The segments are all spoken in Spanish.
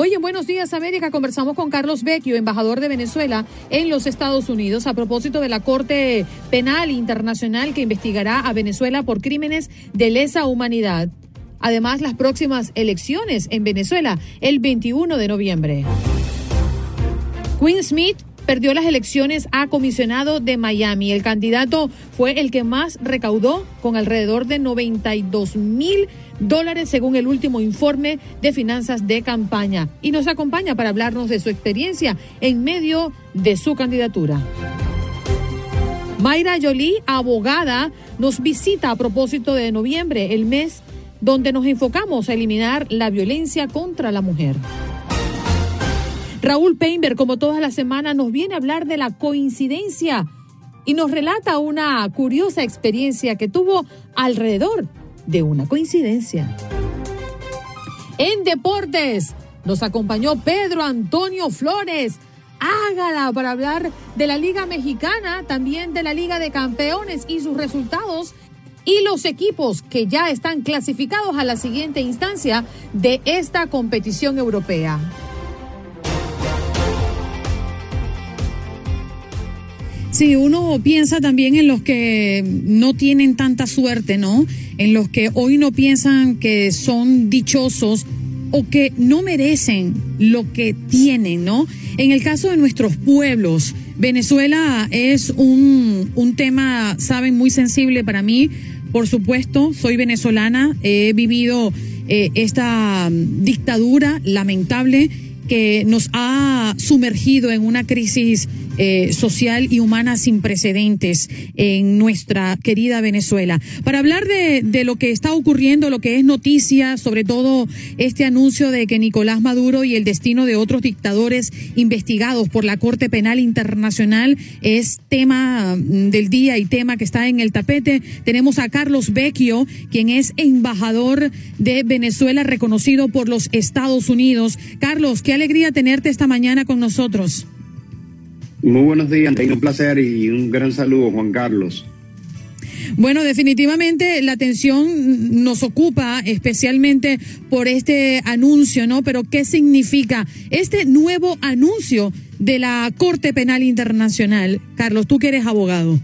Hoy en Buenos Días América conversamos con Carlos Vecchio, embajador de Venezuela en los Estados Unidos, a propósito de la Corte Penal Internacional que investigará a Venezuela por crímenes de lesa humanidad. Además, las próximas elecciones en Venezuela el 21 de noviembre. Quinn Smith perdió las elecciones a comisionado de Miami. El candidato fue el que más recaudó con alrededor de 92 mil dólares según el último informe de finanzas de campaña. Y nos acompaña para hablarnos de su experiencia en medio de su candidatura. Mayra Jolie, abogada, nos visita a propósito de noviembre, el mes donde nos enfocamos a eliminar la violencia contra la mujer. Raúl Peinberg, como todas las semanas, nos viene a hablar de la coincidencia y nos relata una curiosa experiencia que tuvo alrededor de una coincidencia. En deportes nos acompañó Pedro Antonio Flores. Hágala para hablar de la Liga Mexicana, también de la Liga de Campeones y sus resultados y los equipos que ya están clasificados a la siguiente instancia de esta competición europea. Sí, uno piensa también en los que no tienen tanta suerte, ¿no? En los que hoy no piensan que son dichosos o que no merecen lo que tienen, ¿no? En el caso de nuestros pueblos, Venezuela es un, un tema, saben, muy sensible para mí. Por supuesto, soy venezolana, he vivido eh, esta dictadura lamentable que nos ha sumergido en una crisis eh, social y humana sin precedentes en nuestra querida Venezuela. Para hablar de, de lo que está ocurriendo, lo que es noticia, sobre todo este anuncio de que Nicolás Maduro y el destino de otros dictadores investigados por la Corte Penal Internacional es tema mm, del día y tema que está en el tapete. Tenemos a Carlos Vecchio, quien es embajador de Venezuela reconocido por los Estados Unidos. Carlos, qué alegría tenerte esta mañana con nosotros. Muy buenos días, un placer y un gran saludo, Juan Carlos. Bueno, definitivamente la atención nos ocupa especialmente por este anuncio, ¿no? Pero ¿qué significa este nuevo anuncio de la Corte Penal Internacional? Carlos, tú que eres abogado.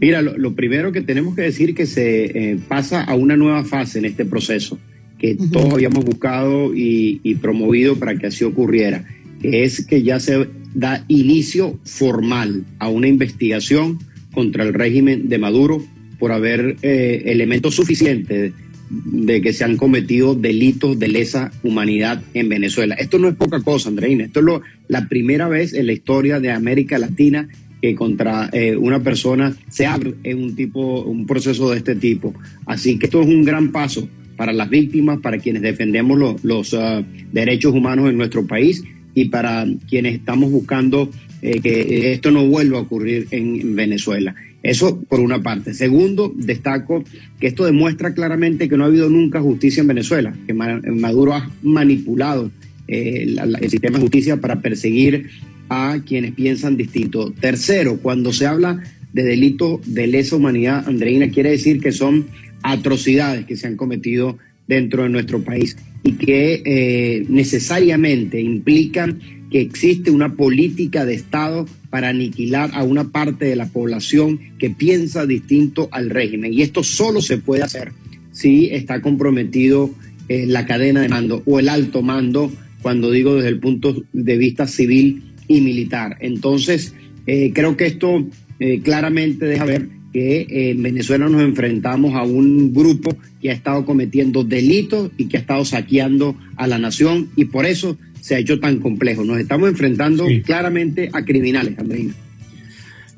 Mira, lo, lo primero que tenemos que decir que se eh, pasa a una nueva fase en este proceso, que uh -huh. todos habíamos buscado y, y promovido para que así ocurriera, es que ya se da inicio formal a una investigación contra el régimen de Maduro por haber eh, elementos suficientes de que se han cometido delitos de lesa humanidad en Venezuela. Esto no es poca cosa, Andreina. Esto es la primera vez en la historia de América Latina que contra eh, una persona se abre en un tipo, un proceso de este tipo. Así que esto es un gran paso para las víctimas, para quienes defendemos lo, los uh, derechos humanos en nuestro país y para quienes estamos buscando eh, que esto no vuelva a ocurrir en Venezuela. Eso por una parte. Segundo, destaco que esto demuestra claramente que no ha habido nunca justicia en Venezuela, que Maduro ha manipulado eh, la, el sistema de justicia para perseguir a quienes piensan distinto. Tercero, cuando se habla de delito de lesa humanidad, Andreina, quiere decir que son atrocidades que se han cometido dentro de nuestro país y que eh, necesariamente implican que existe una política de Estado para aniquilar a una parte de la población que piensa distinto al régimen. Y esto solo se puede hacer si está comprometido eh, la cadena de mando o el alto mando, cuando digo desde el punto de vista civil y militar. Entonces, eh, creo que esto eh, claramente deja ver que en Venezuela nos enfrentamos a un grupo que ha estado cometiendo delitos y que ha estado saqueando a la nación y por eso se ha hecho tan complejo. Nos estamos enfrentando claramente a criminales, Andreina.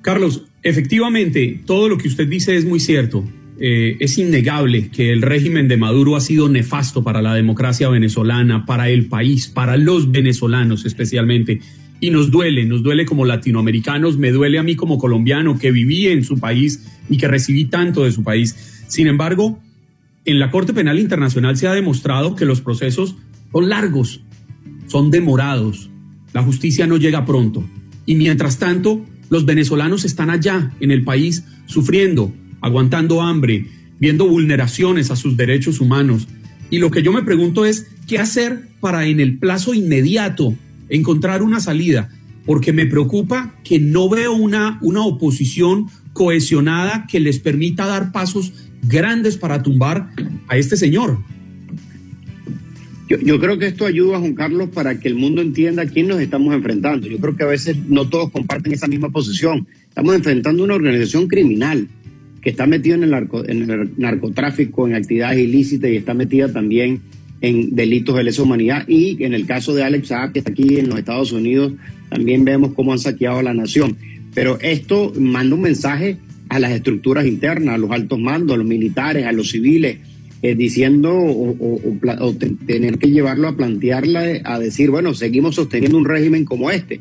Carlos, efectivamente, todo lo que usted dice es muy cierto. Eh, es innegable que el régimen de Maduro ha sido nefasto para la democracia venezolana, para el país, para los venezolanos especialmente. Y nos duele, nos duele como latinoamericanos, me duele a mí como colombiano que viví en su país y que recibí tanto de su país. Sin embargo, en la Corte Penal Internacional se ha demostrado que los procesos son largos, son demorados, la justicia no llega pronto. Y mientras tanto, los venezolanos están allá en el país sufriendo, aguantando hambre, viendo vulneraciones a sus derechos humanos. Y lo que yo me pregunto es, ¿qué hacer para en el plazo inmediato encontrar una salida? Porque me preocupa que no veo una, una oposición cohesionada que les permita dar pasos grandes para tumbar a este señor. Yo, creo que esto ayuda, Juan Carlos, para que el mundo entienda a quién nos estamos enfrentando. Yo creo que a veces no todos comparten esa misma posición. Estamos enfrentando una organización criminal que está metida en el, en el narcotráfico, en actividades ilícitas y está metida también en delitos de lesa humanidad. Y en el caso de Alex Saab, que está aquí en los Estados Unidos, también vemos cómo han saqueado a la nación. Pero esto manda un mensaje a las estructuras internas, a los altos mandos, a los militares, a los civiles, eh, diciendo o, tener que llevarlo a plantearla, a decir, bueno, seguimos sosteniendo un régimen como este.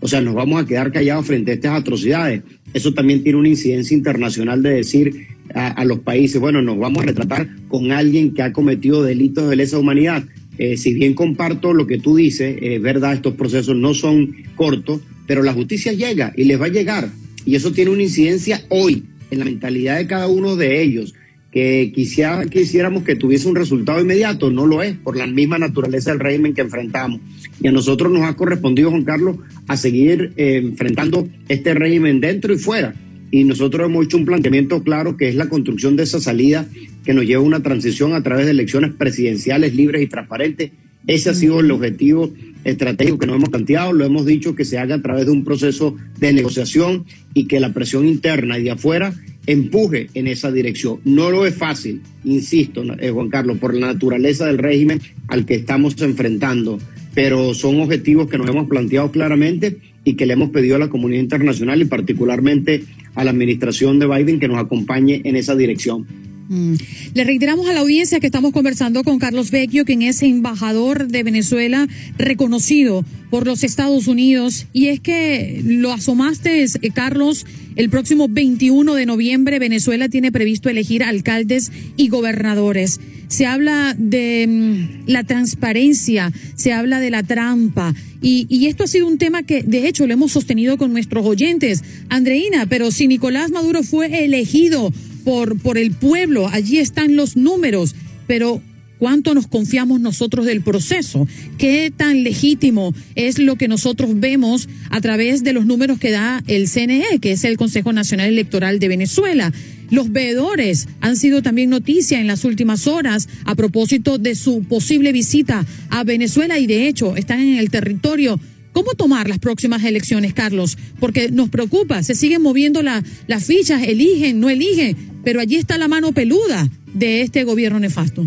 O sea, nos vamos a quedar callados frente a estas atrocidades. Eso también tiene una incidencia internacional de decir a, los países, bueno, nos vamos a retratar con alguien que ha cometido delitos de lesa humanidad. Eh, si bien comparto lo que tú dices, es verdad, estos procesos no son cortos, pero la justicia llega y les va a llegar. Y eso tiene una incidencia hoy en la mentalidad de cada uno de ellos que quisiera, quisiéramos que tuviese un resultado inmediato, no lo es, por la misma naturaleza del régimen que enfrentamos. Y a nosotros nos ha correspondido, Juan Carlos, a seguir eh, enfrentando este régimen dentro y fuera. Y nosotros hemos hecho un planteamiento claro que es la construcción de esa salida que nos lleva a una transición a través de elecciones presidenciales libres y transparentes. Ese ha sido el objetivo estratégico que nos hemos planteado, lo hemos dicho que se haga a través de un proceso de negociación y que la presión interna y de afuera empuje en esa dirección. No lo es fácil, insisto, eh, Juan Carlos, por la naturaleza del régimen al que estamos enfrentando, pero son objetivos que nos hemos planteado claramente y que le hemos pedido a la comunidad internacional y particularmente a la administración de Biden que nos acompañe en esa dirección. Mm. Le reiteramos a la audiencia que estamos conversando con Carlos Vecchio, quien es embajador de Venezuela reconocido por los Estados Unidos. Y es que lo asomaste, eh, Carlos, el próximo 21 de noviembre Venezuela tiene previsto elegir alcaldes y gobernadores. Se habla de mm, la transparencia, se habla de la trampa. Y, y, esto ha sido un tema que, de hecho, lo hemos sostenido con nuestros oyentes. Andreina, pero si Nicolás Maduro fue elegido por, por el pueblo, allí están los números, pero ¿cuánto nos confiamos nosotros del proceso? ¿Qué tan legítimo es lo que nosotros vemos a través de los números que da el CNE, que es el Consejo Nacional Electoral de Venezuela? Los veedores han sido también noticia en las últimas horas a propósito de su posible visita a Venezuela y de hecho están en el territorio ¿Cómo tomar las próximas elecciones, Carlos? Porque nos preocupa, se siguen moviendo las fichas, eligen, no eligen, pero allí está la mano peluda de este gobierno nefasto.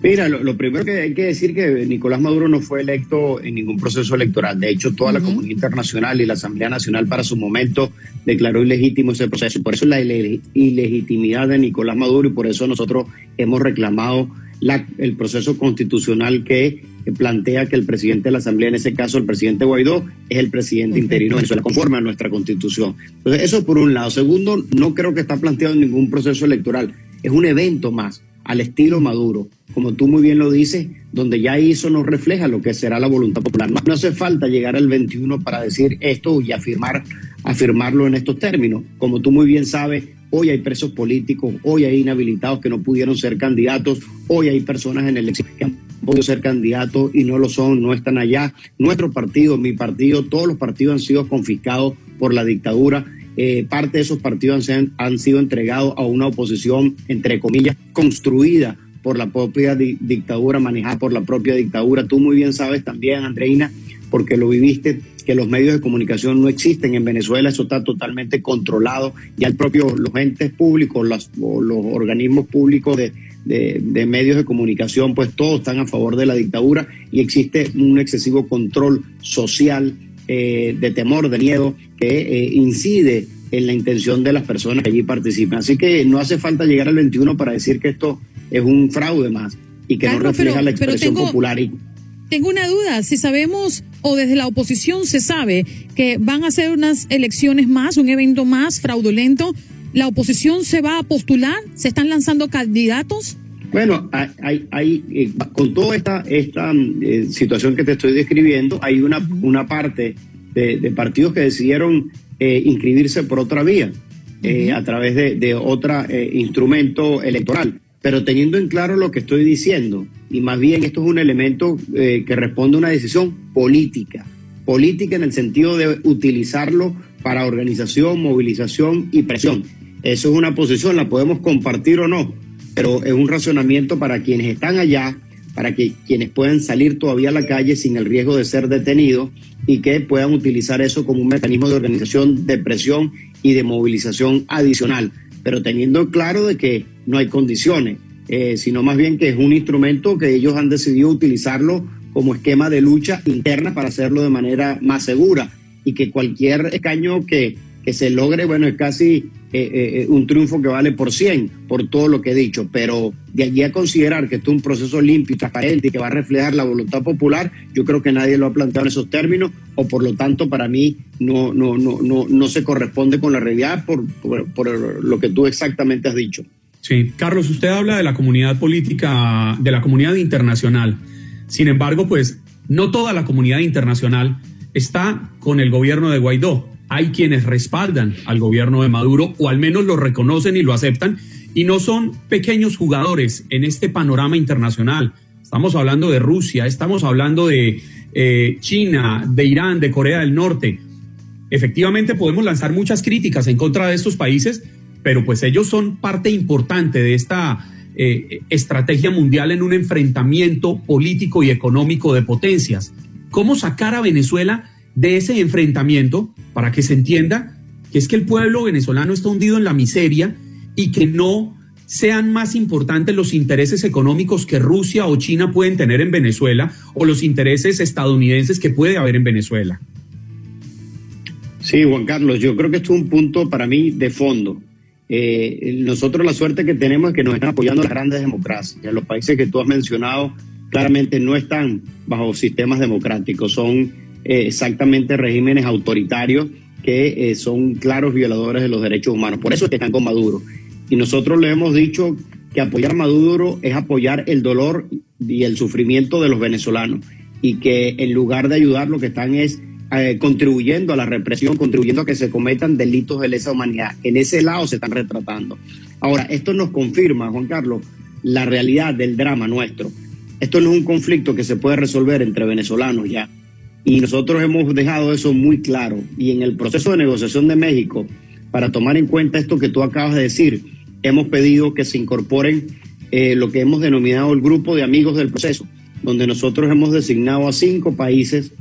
Mira, lo, primero que hay que decir que Nicolás Maduro no fue electo en ningún proceso electoral. De hecho, toda la comunidad internacional y la Asamblea Nacional para su momento declaró ilegítimo ese proceso. Por eso la ilegitimidad de Nicolás Maduro y por eso nosotros hemos reclamado el proceso constitucional que plantea que el presidente de la Asamblea, en ese caso el presidente Guaidó, es el presidente interino de Venezuela, conforme a nuestra constitución. Entonces, eso por un lado. Segundo, no creo que está planteado en ningún proceso electoral. Es un evento más, al estilo Maduro, como tú muy bien lo dices, donde ya eso nos refleja lo que será la voluntad popular. No, hace falta llegar al 21 para decir esto y afirmar, afirmarlo en estos términos. Como tú muy bien sabes, Hoy hay presos políticos, hoy hay inhabilitados que no pudieron ser candidatos, hoy hay personas en elección que han podido ser candidatos y no lo son, no están allá. Nuestro partido, mi partido, todos los partidos han sido confiscados por la dictadura. Eh, parte de esos partidos han, han, sido entregados a una oposición, entre comillas, construida por la propia dictadura, manejada por la propia dictadura. Tú muy bien sabes también, Andreina, porque lo viviste, que los medios de comunicación no existen en Venezuela, eso está totalmente controlado, ya el propio, los entes públicos, los, los organismos públicos de, de, medios de comunicación, pues todos están a favor de la dictadura y existe un excesivo control social eh, de temor, de miedo, que eh, incide en la intención de las personas que allí participan. Así que no hace falta llegar al 21 para decir que esto es un fraude más y que no refleja la expresión popular. Y... Tengo una duda, si sabemos o desde la oposición se sabe que van a ser unas elecciones más, un evento más fraudulento, ¿la oposición se va a postular? ¿Se están lanzando candidatos? Bueno, hay, hay, eh, con toda esta, esta eh, situación que te estoy describiendo, hay una, una parte de, partidos que decidieron eh, inscribirse por otra vía, a través de, de otro instrumento electoral. Pero teniendo en claro lo que estoy diciendo, y más bien esto es un elemento que responde a una decisión política, política en el sentido de utilizarlo para organización, movilización y presión. Eso es una posición, la podemos compartir o no, pero es un razonamiento para quienes están allá, para que quienes puedan salir todavía a la calle sin el riesgo de ser detenidos y que puedan utilizar eso como un mecanismo de organización de presión y de movilización adicional, pero teniendo claro de que no hay condiciones, eh, sino más bien que es un instrumento que ellos han decidido utilizarlo como esquema de lucha interna para hacerlo de manera más segura y que cualquier escaño que, que se logre, bueno, es casi eh, eh, un triunfo que vale por 100, por todo lo que he dicho, pero de allí a considerar que esto es un proceso limpio y transparente y que va a reflejar la voluntad popular, yo creo que nadie lo ha planteado en esos términos, o por lo tanto para mí no, no, no, no, no se corresponde con la realidad por, por, lo que tú exactamente has dicho. Sí, Carlos, usted habla de la comunidad política, de la comunidad internacional. Sin embargo, pues no toda la comunidad internacional está con el gobierno de Guaidó hay quienes respaldan al gobierno de Maduro o al menos lo reconocen y lo aceptan y no son pequeños jugadores en este panorama internacional. Estamos hablando de Rusia, estamos hablando de eh, China, de Irán, de Corea del Norte. Efectivamente podemos lanzar muchas críticas en contra de estos países, pero pues ellos son parte importante de esta eh, estrategia mundial en un enfrentamiento político y económico de potencias. ¿Cómo sacar a Venezuela de ese enfrentamiento para que se entienda que es que el pueblo venezolano está hundido en la miseria y que no sean más importantes los intereses económicos que Rusia o China pueden tener en Venezuela o los intereses estadounidenses que puede haber en Venezuela. Sí, Juan Carlos, yo creo que esto es un punto para mí de fondo. Eh, nosotros la suerte que tenemos es que nos están apoyando las grandes democracias. Los países que tú has mencionado claramente no están bajo sistemas democráticos, son eh, exactamente regímenes autoritarios que eh, son claros violadores de los derechos humanos. Por eso es que están con Maduro. Y nosotros le hemos dicho que apoyar a Maduro es apoyar el dolor y el sufrimiento de los venezolanos y que en lugar de ayudar lo que están es eh, contribuyendo a la represión, contribuyendo a que se cometan delitos de lesa humanidad. En ese lado se están retratando. Ahora, esto nos confirma, Juan Carlos, la realidad del drama nuestro. Esto no es un conflicto que se puede resolver entre venezolanos ya. Y nosotros hemos dejado eso muy claro. Y en el proceso de negociación de México, para tomar en cuenta esto que tú acabas de decir, hemos pedido que se incorporen eh, lo que hemos denominado el grupo de amigos del proceso, donde nosotros hemos designado a cinco países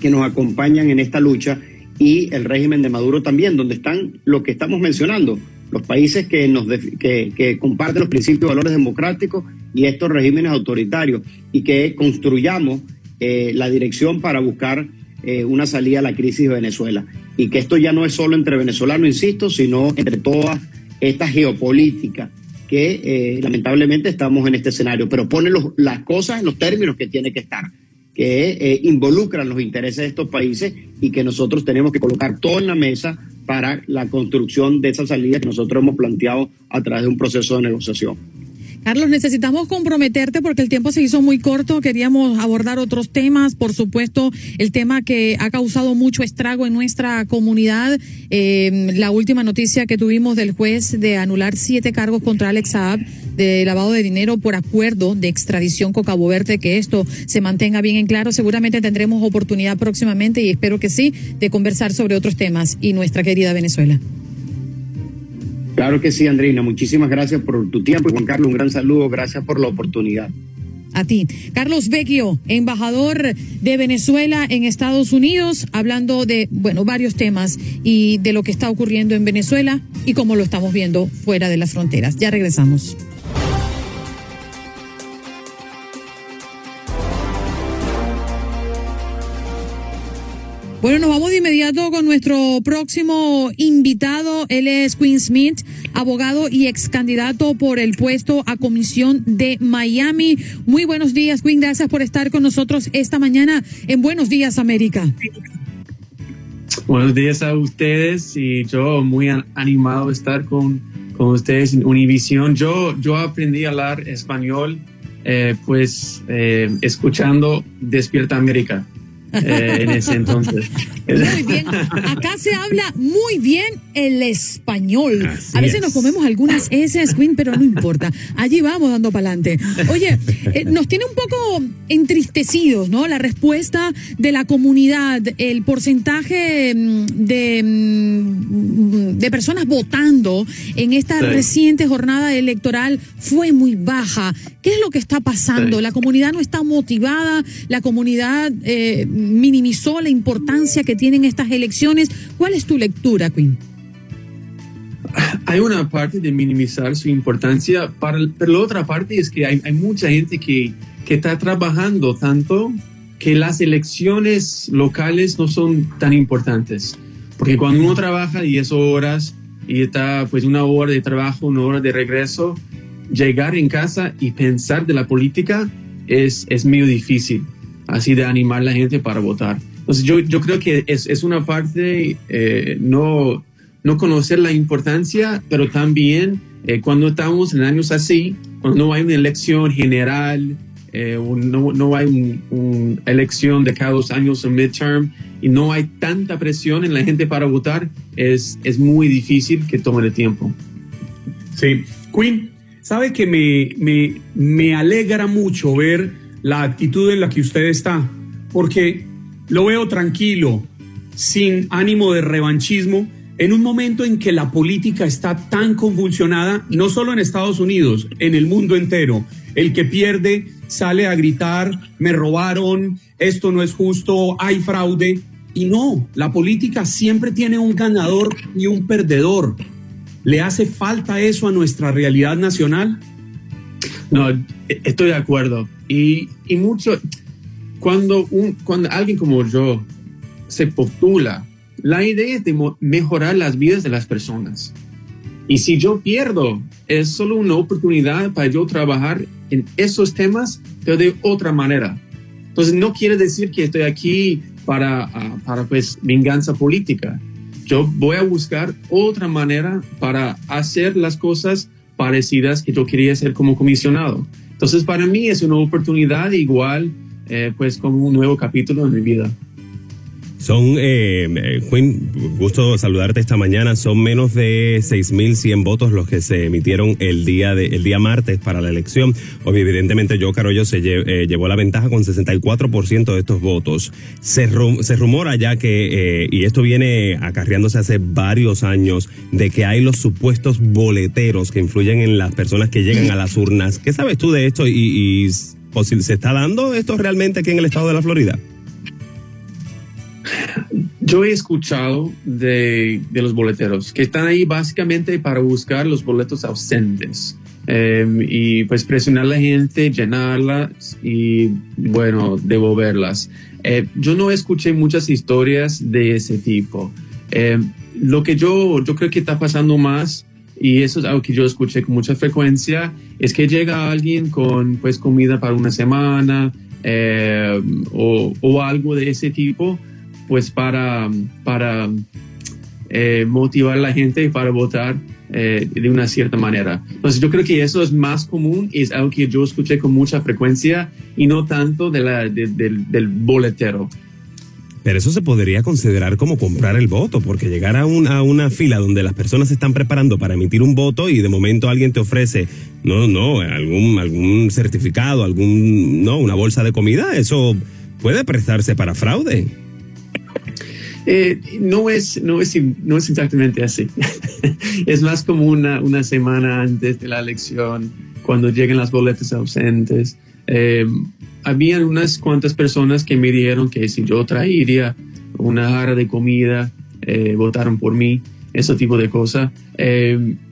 que nos acompañan en esta lucha y el régimen de Maduro también, donde están lo que estamos mencionando, los países que, nos que, que comparten los principios y valores democráticos y estos regímenes autoritarios y que construyamos eh, la dirección para buscar eh, una salida a la crisis de Venezuela. Y que esto ya no es solo entre venezolanos, insisto, sino entre todas estas geopolíticas que eh, lamentablemente estamos en este escenario, pero pone las cosas en los términos que tiene que estar, que involucran los intereses de estos países y que nosotros tenemos que colocar todo en la mesa para la construcción de esa salida que nosotros hemos planteado a través de un proceso de negociación. Carlos, necesitamos comprometerte porque el tiempo se hizo muy corto. Queríamos abordar otros temas, por supuesto, el tema que ha causado mucho estrago en nuestra comunidad. Eh, la última noticia que tuvimos del juez de anular siete cargos contra Alex Saab de lavado de dinero por acuerdo de extradición con Cabo Verde, que esto se mantenga bien en claro. Seguramente tendremos oportunidad próximamente y espero que sí de conversar sobre otros temas y nuestra querida Venezuela. Claro que sí, Andreina. Muchísimas gracias por tu tiempo Juan Carlos, un gran saludo. Gracias por la oportunidad. A ti. Carlos Vecchio, embajador de Venezuela en Estados Unidos, hablando de, bueno, varios temas y de lo que está ocurriendo en Venezuela y cómo lo estamos viendo fuera de las fronteras. Ya regresamos. Bueno, nos vamos de inmediato con nuestro próximo invitado. Él es Quinn Smith, abogado y ex candidato por el puesto a comisión de Miami. Muy buenos días, Quinn. Gracias por estar con nosotros esta mañana en Buenos Días, América. Buenos días a ustedes y yo muy animado de estar con, con ustedes en Univision. Yo, yo aprendí a hablar español eh, pues eh, escuchando Despierta América. Eh, en ese entonces. Muy bien. Acá se habla muy bien el español. a veces nos comemos algunas S, Queen, pero no importa. Allí vamos dando para adelante. Oye, eh, nos tiene un poco entristecidos, ¿no? La respuesta de la comunidad, el porcentaje mm, de, mm, de personas votando en esta reciente jornada electoral fue muy baja. ¿Qué es lo que está pasando? La comunidad no está motivada, la comunidad eh, minimizó la importancia que tienen estas elecciones. ¿Cuál es tu lectura, Quinn? Hay una parte de minimizar su importancia, pero la otra parte es que hay, mucha gente que, que está trabajando tanto que las elecciones locales no son tan importantes. Porque cuando uno trabaja 10 horas y está pues una hora de trabajo, una hora de regreso, llegar en casa y pensar de la política es, es medio difícil así de animar a la gente para votar. Entonces yo, yo creo que es, es una parte eh, no, no conocer la importancia, pero también eh, cuando estamos en años así, cuando no hay una elección general, eh, no, no, hay una elección de cada dos años, un midterm, y no hay tanta presión en la gente para votar, es, es muy difícil que tome el tiempo. Sí, Queen, sabe que me, me, me alegra mucho ver la actitud en la que usted está, porque lo veo tranquilo, sin ánimo de revanchismo, en un momento en que la política está tan convulsionada, no solo en Estados Unidos, en el mundo entero. El que pierde sale a gritar, me robaron, esto no es justo, hay fraude. Y no, la política siempre tiene un ganador y un perdedor. ¿Le hace falta eso a nuestra realidad nacional? No, estoy de acuerdo. Y, y mucho, cuando, cuando alguien como yo se postula, la idea es de mejorar las vidas de las personas. Y si yo pierdo, es solo una oportunidad para yo trabajar en esos temas, pero de otra manera. Entonces, no quiere decir que estoy aquí para, ah, para pues, venganza política. Yo voy a buscar otra manera para hacer las cosas parecidas que yo quería hacer como comisionado. Entonces, para mí es una oportunidad igual, eh, pues, como un nuevo capítulo en mi vida. Son, eh, eh gusto saludarte esta mañana. Son menos de 6.100 votos los que se emitieron el día de, el día martes para la elección. Hoy, evidentemente, yo, Carollo, se eh, llevó la ventaja con 64% de estos votos. Se, se rumora ya que, y esto viene acarreándose hace varios años, de que hay los supuestos boleteros que influyen en las personas que llegan a las urnas. ¿Qué sabes tú de esto y, y se está dando esto realmente aquí en el estado de la Florida? Yo he escuchado de, de, los boleteros que están ahí básicamente para buscar los boletos ausentes em, y pues presionar a la gente, llenarlas y bueno, devolverlas. Eh, yo no escuché muchas historias de ese tipo. Em, lo que yo, yo creo que está pasando más y eso es algo que yo escuché con mucha frecuencia, es que llega alguien con pues comida para una semana em, o, o, algo de ese tipo, pues para, para eh, motivar a la gente para votar eh, de una cierta manera. Entonces yo creo que eso es más común y es algo que yo escuché con mucha frecuencia y no tanto de la, del boletero. Pero eso se podría considerar como comprar el voto, porque llegar a, a una fila donde las personas están preparando para emitir un voto y de momento alguien te ofrece, no, no, algún, algún certificado, algún, no, una bolsa de comida, eso puede prestarse para fraude. Eh, no, es, no, es, no es exactamente así. es más como una, una semana antes de la elección, cuando llegan las boletas ausentes. eh, habían unas cuantas personas que me dijeron que si yo traería una jarra de comida, eh, votaron por mí, ese tipo de cosas.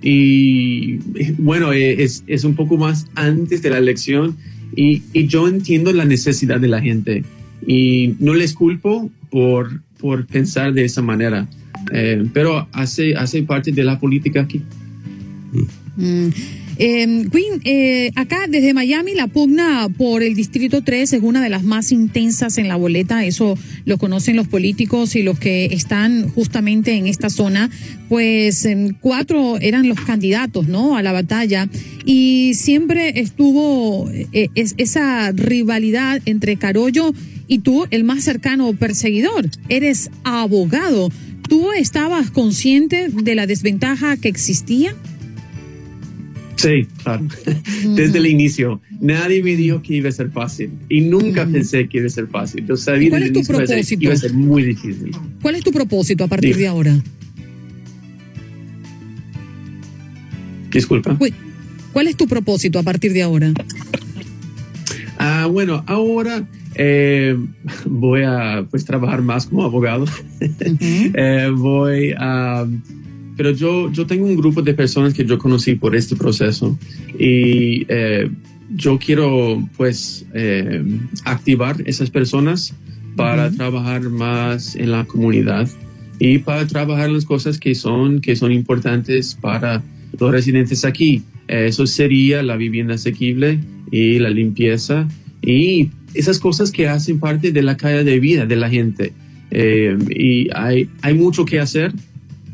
Y bueno, es, es, un poco más antes de la elección y, y, yo entiendo la necesidad de la gente y no les culpo por, por pensar de esa manera, eh, pero hace, hace parte de la política aquí. Mm. Eh, Queen, eh, acá desde Miami la pugna por el Distrito 3 es una de las más intensas en la boleta, eso lo conocen los políticos y los que están justamente en esta zona, pues eh, cuatro eran los candidatos, ¿no? A la batalla y siempre estuvo eh, es, esa rivalidad entre Carollo y tú, el más cercano perseguidor. Eres abogado. ¿Tú estabas consciente de la desventaja que existía? Sí, claro. Desde el inicio. Nadie me dijo que iba a ser fácil. Y nunca pensé que iba a ser fácil. Yo sabía ¿Cuál es tu propósito? Que iba a ser muy difícil. ¿Cuál es tu propósito a partir de ahora? Disculpa. ¿Cuál es tu propósito a partir de ahora? Ah, bueno, ahora eh, voy a pues trabajar más como abogado. Uh -huh. eh, voy a pero yo, yo tengo un grupo de personas que yo conocí por este proceso y eh, yo quiero pues eh, activar esas personas para uh -huh. trabajar más en la comunidad y para trabajar las cosas que son, que son importantes para los residentes aquí. Eso sería la vivienda asequible y la limpieza y esas cosas que hacen parte de la calidad de vida de la gente. y hay, hay mucho que hacer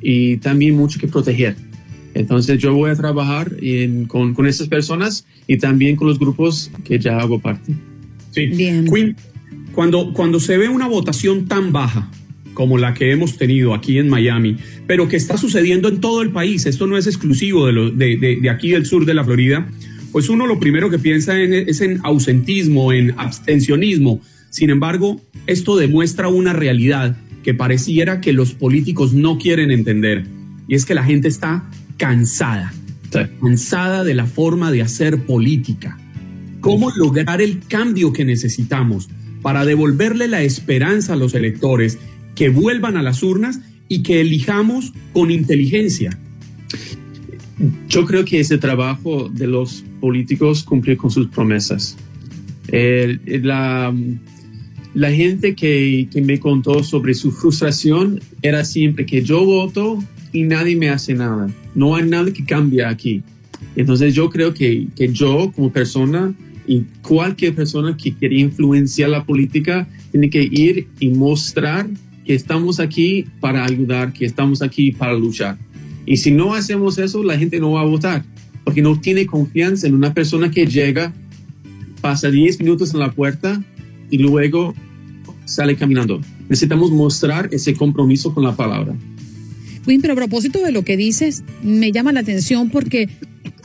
y también mucho que proteger. Entonces yo voy a trabajar en, con, con esas personas y también con los grupos que ya hago parte. Sí. Bien. Queen, cuando, cuando se ve una votación tan baja como la que hemos tenido aquí en Miami, pero que está sucediendo en todo el país, esto no es exclusivo de, lo, de, de, de aquí del sur de la Florida, pues uno lo primero que piensa en, es en ausentismo, en abstencionismo. Sin embargo, esto demuestra una realidad que pareciera que los políticos no quieren entender. Y es que la gente está cansada, sí. cansada de la forma de hacer política. ¿Cómo lograr el cambio que necesitamos para devolverle la esperanza a los electores que vuelvan a las urnas y que elijamos con inteligencia? Yo creo que ese trabajo de los políticos cumplir con sus promesas. La, la gente que, que, me contó sobre su frustración era siempre que yo voto y nadie me hace nada. No hay nada que cambie aquí. Entonces yo creo que, que yo como persona y cualquier persona que quiere influenciar la política tiene que ir y mostrar que estamos aquí para ayudar, que estamos aquí para luchar. Y si no hacemos eso, la gente no va a votar, porque no tiene confianza en una persona que llega, pasa 10 minutos en la puerta y luego sale caminando. Necesitamos mostrar ese compromiso con la palabra. Win, pero a propósito de lo que dices, me llama la atención porque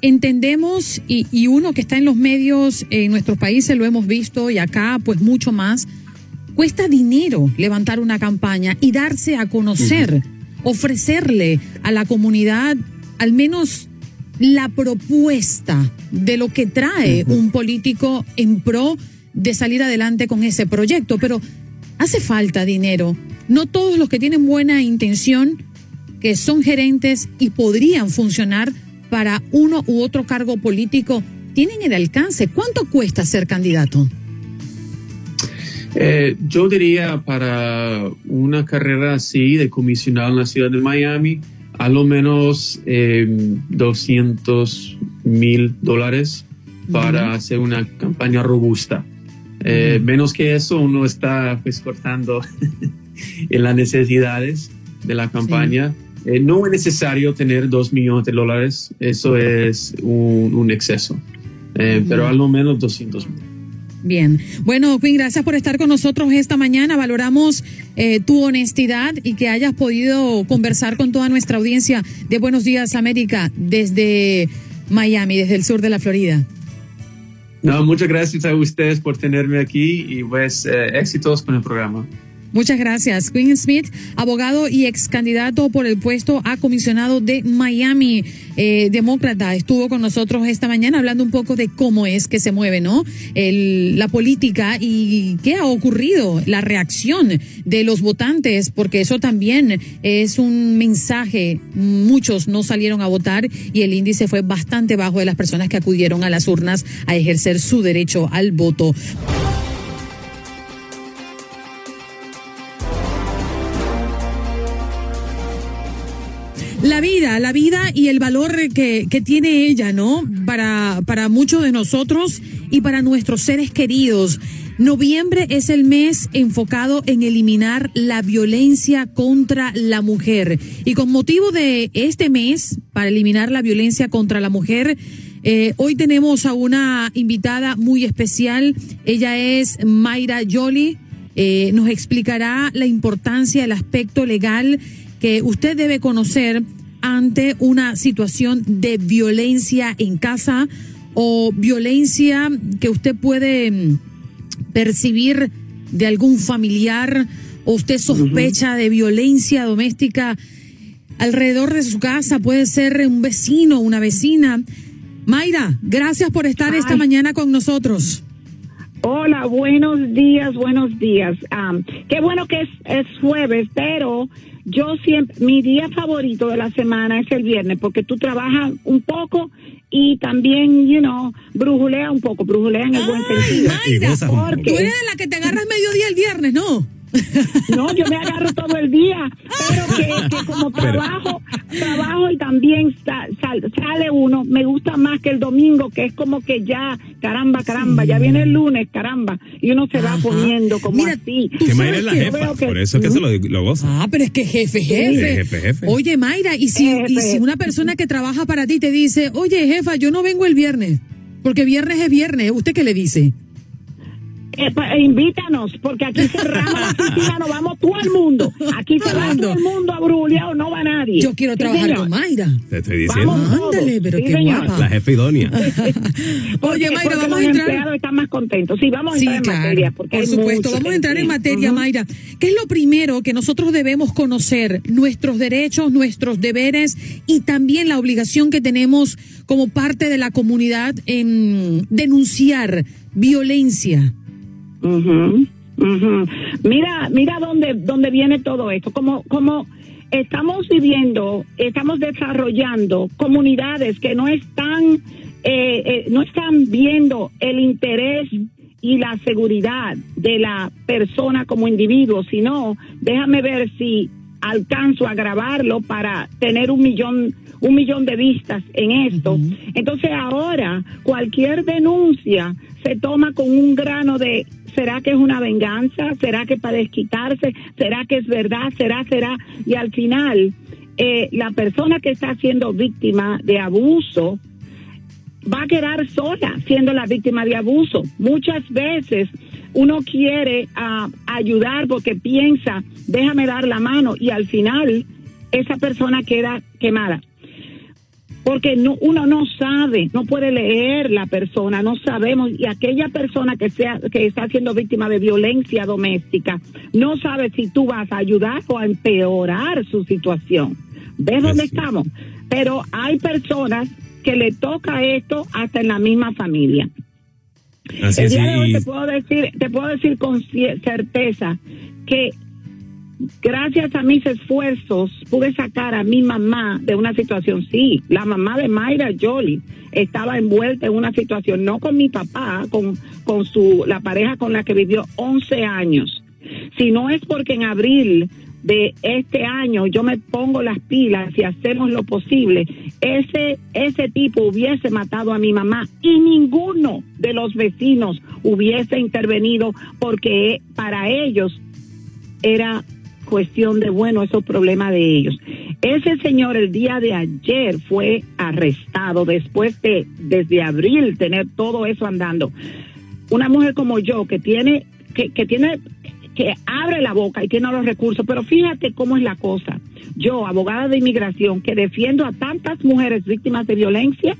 entendemos y, y, uno que está en los medios en nuestros países lo hemos visto y acá pues mucho más, cuesta dinero levantar una campaña y darse a conocer, uh -huh. Ofrecerle a la comunidad al menos la propuesta de lo que trae uh -huh. un político en pro de salir adelante con ese proyecto, pero hace falta dinero. No todos los que tienen buena intención, que son gerentes y podrían funcionar para uno u otro cargo político, tienen el alcance. ¿Cuánto cuesta ser candidato? Eh, yo diría para una carrera así de comisionado en la ciudad de Miami, a lo menos eh, 200 mil dólares para uh -huh. hacer una campaña robusta. Eh, uh -huh. Menos que eso, uno está pues cortando en las necesidades de la campaña. Sí. Eh, no es necesario tener dos millones de dólares, eso es un, un exceso, eh, uh -huh. pero a lo menos 200 mil. Bien, bueno, Quinn, gracias por estar con nosotros esta mañana. Valoramos eh, tu honestidad y que hayas podido conversar con toda nuestra audiencia de Buenos Días América desde Miami, desde el sur de la Florida. No, muchas gracias a ustedes por tenerme aquí y pues eh, éxitos con el programa. Muchas gracias. Quinn Smith, abogado y ex candidato por el puesto a comisionado de Miami, eh, demócrata, estuvo con nosotros esta mañana hablando un poco de cómo es que se mueve, ¿no? El, la política y qué ha ocurrido, la reacción de los votantes, porque eso también es un mensaje. Muchos no salieron a votar y el índice fue bastante bajo de las personas que acudieron a las urnas a ejercer su derecho al voto. La vida, la vida y el valor que, que tiene ella, ¿no? Para, para muchos de nosotros y para nuestros seres queridos. Noviembre es el mes enfocado en eliminar la violencia contra la mujer. Y con motivo de este mes, para eliminar la violencia contra la mujer, eh, hoy tenemos a una invitada muy especial. Ella es Mayra Yoli. Eh, nos explicará la importancia, el aspecto legal que usted debe conocer ante una situación de violencia en casa o violencia que usted puede mm, percibir de algún familiar o usted sospecha de violencia doméstica alrededor de su casa, puede ser un vecino, una vecina. Mayra, gracias por estar esta mañana con nosotros. Hola, buenos días, buenos días. qué bueno que es, es jueves, pero yo siempre, mi día favorito de la semana es el viernes porque tú trabajas un poco y también, you know, brujulea un poco, brujulea en el buen sentido. Mayra, tú eres de la que te agarras mediodía el viernes, ¿no? No, yo me agarro todo el día, pero que, como trabajo, trabajo y también sale uno, me gusta más que el domingo, que es como que ya, caramba, caramba, ya viene el lunes, caramba, y uno se va poniendo como así. Que Mayra es la jefa, por eso es que se lo, lo goza. Ah, pero es que jefe, jefe. Oye, Mayra, y si, y si una persona que trabaja para ti te dice, oye, jefa, yo no vengo el viernes, porque viernes es viernes, ¿usted qué le dice? Eh, eh, invítanos, porque aquí cerramos la oficina, no vamos todo el mundo. Aquí se va todo el mundo a o no va nadie. Yo quiero trabajar con Mayra. Te estoy diciendo. Ándale, pero qué guapa. La jefa idónea. Oye, Mayra, vamos a entrar. Los están más contentos. Sí, vamos a entrar en materia. Porque por supuesto, vamos a entrar en materia, Mayra. ¿Qué es lo primero que nosotros debemos conocer? Nuestros derechos, nuestros deberes y también la obligación que tenemos como parte de la comunidad en denunciar violencia Mira, mira dónde, dónde viene todo esto. Como, como estamos viviendo, estamos desarrollando comunidades que no están, eh, eh, no están viendo el interés y la seguridad de la persona como individuo, sino déjame ver si alcanzo a grabarlo para tener un millón un millón de vistas en esto. Entonces ahora cualquier denuncia se toma con un grano de ¿Será que es una venganza? ¿Será que para desquitarse? ¿Será que es verdad? ¿Será, será? Y al final, eh, la persona que está siendo víctima de abuso va a quedar sola siendo la víctima de abuso. Muchas veces uno quiere ah, ayudar porque piensa, déjame dar la mano y al final esa persona queda quemada porque no, uno no sabe, no puede leer la persona, no sabemos, y aquella persona que sea que está siendo víctima de violencia doméstica no sabe si tú vas a ayudar o a empeorar su situación. ¿Ves dónde estamos? Pero hay personas que le toca esto hasta en la misma familia. El día de hoy te puedo decir, te puedo decir con certeza que gracias a mis esfuerzos pude sacar a mi mamá de una situación. Sí, la mamá de Mayra Jolie estaba envuelta en una situación, no con mi papá, con, con su, la pareja con la que vivió 11 años. Si no es porque en abril de este año yo me pongo las pilas y hacemos lo posible, ese, ese tipo hubiese matado a mi mamá y ninguno de los vecinos hubiese intervenido porque para ellos era cuestión de, bueno, esos problemas de ellos. Ese señor el día de ayer fue arrestado después de, desde abril, tener todo eso andando. Una mujer como yo que tiene, que, que tiene, que abre la boca y tiene los recursos, pero fíjate cómo es la cosa. Yo, abogada de inmigración, que defiendo a tantas mujeres víctimas de violencia,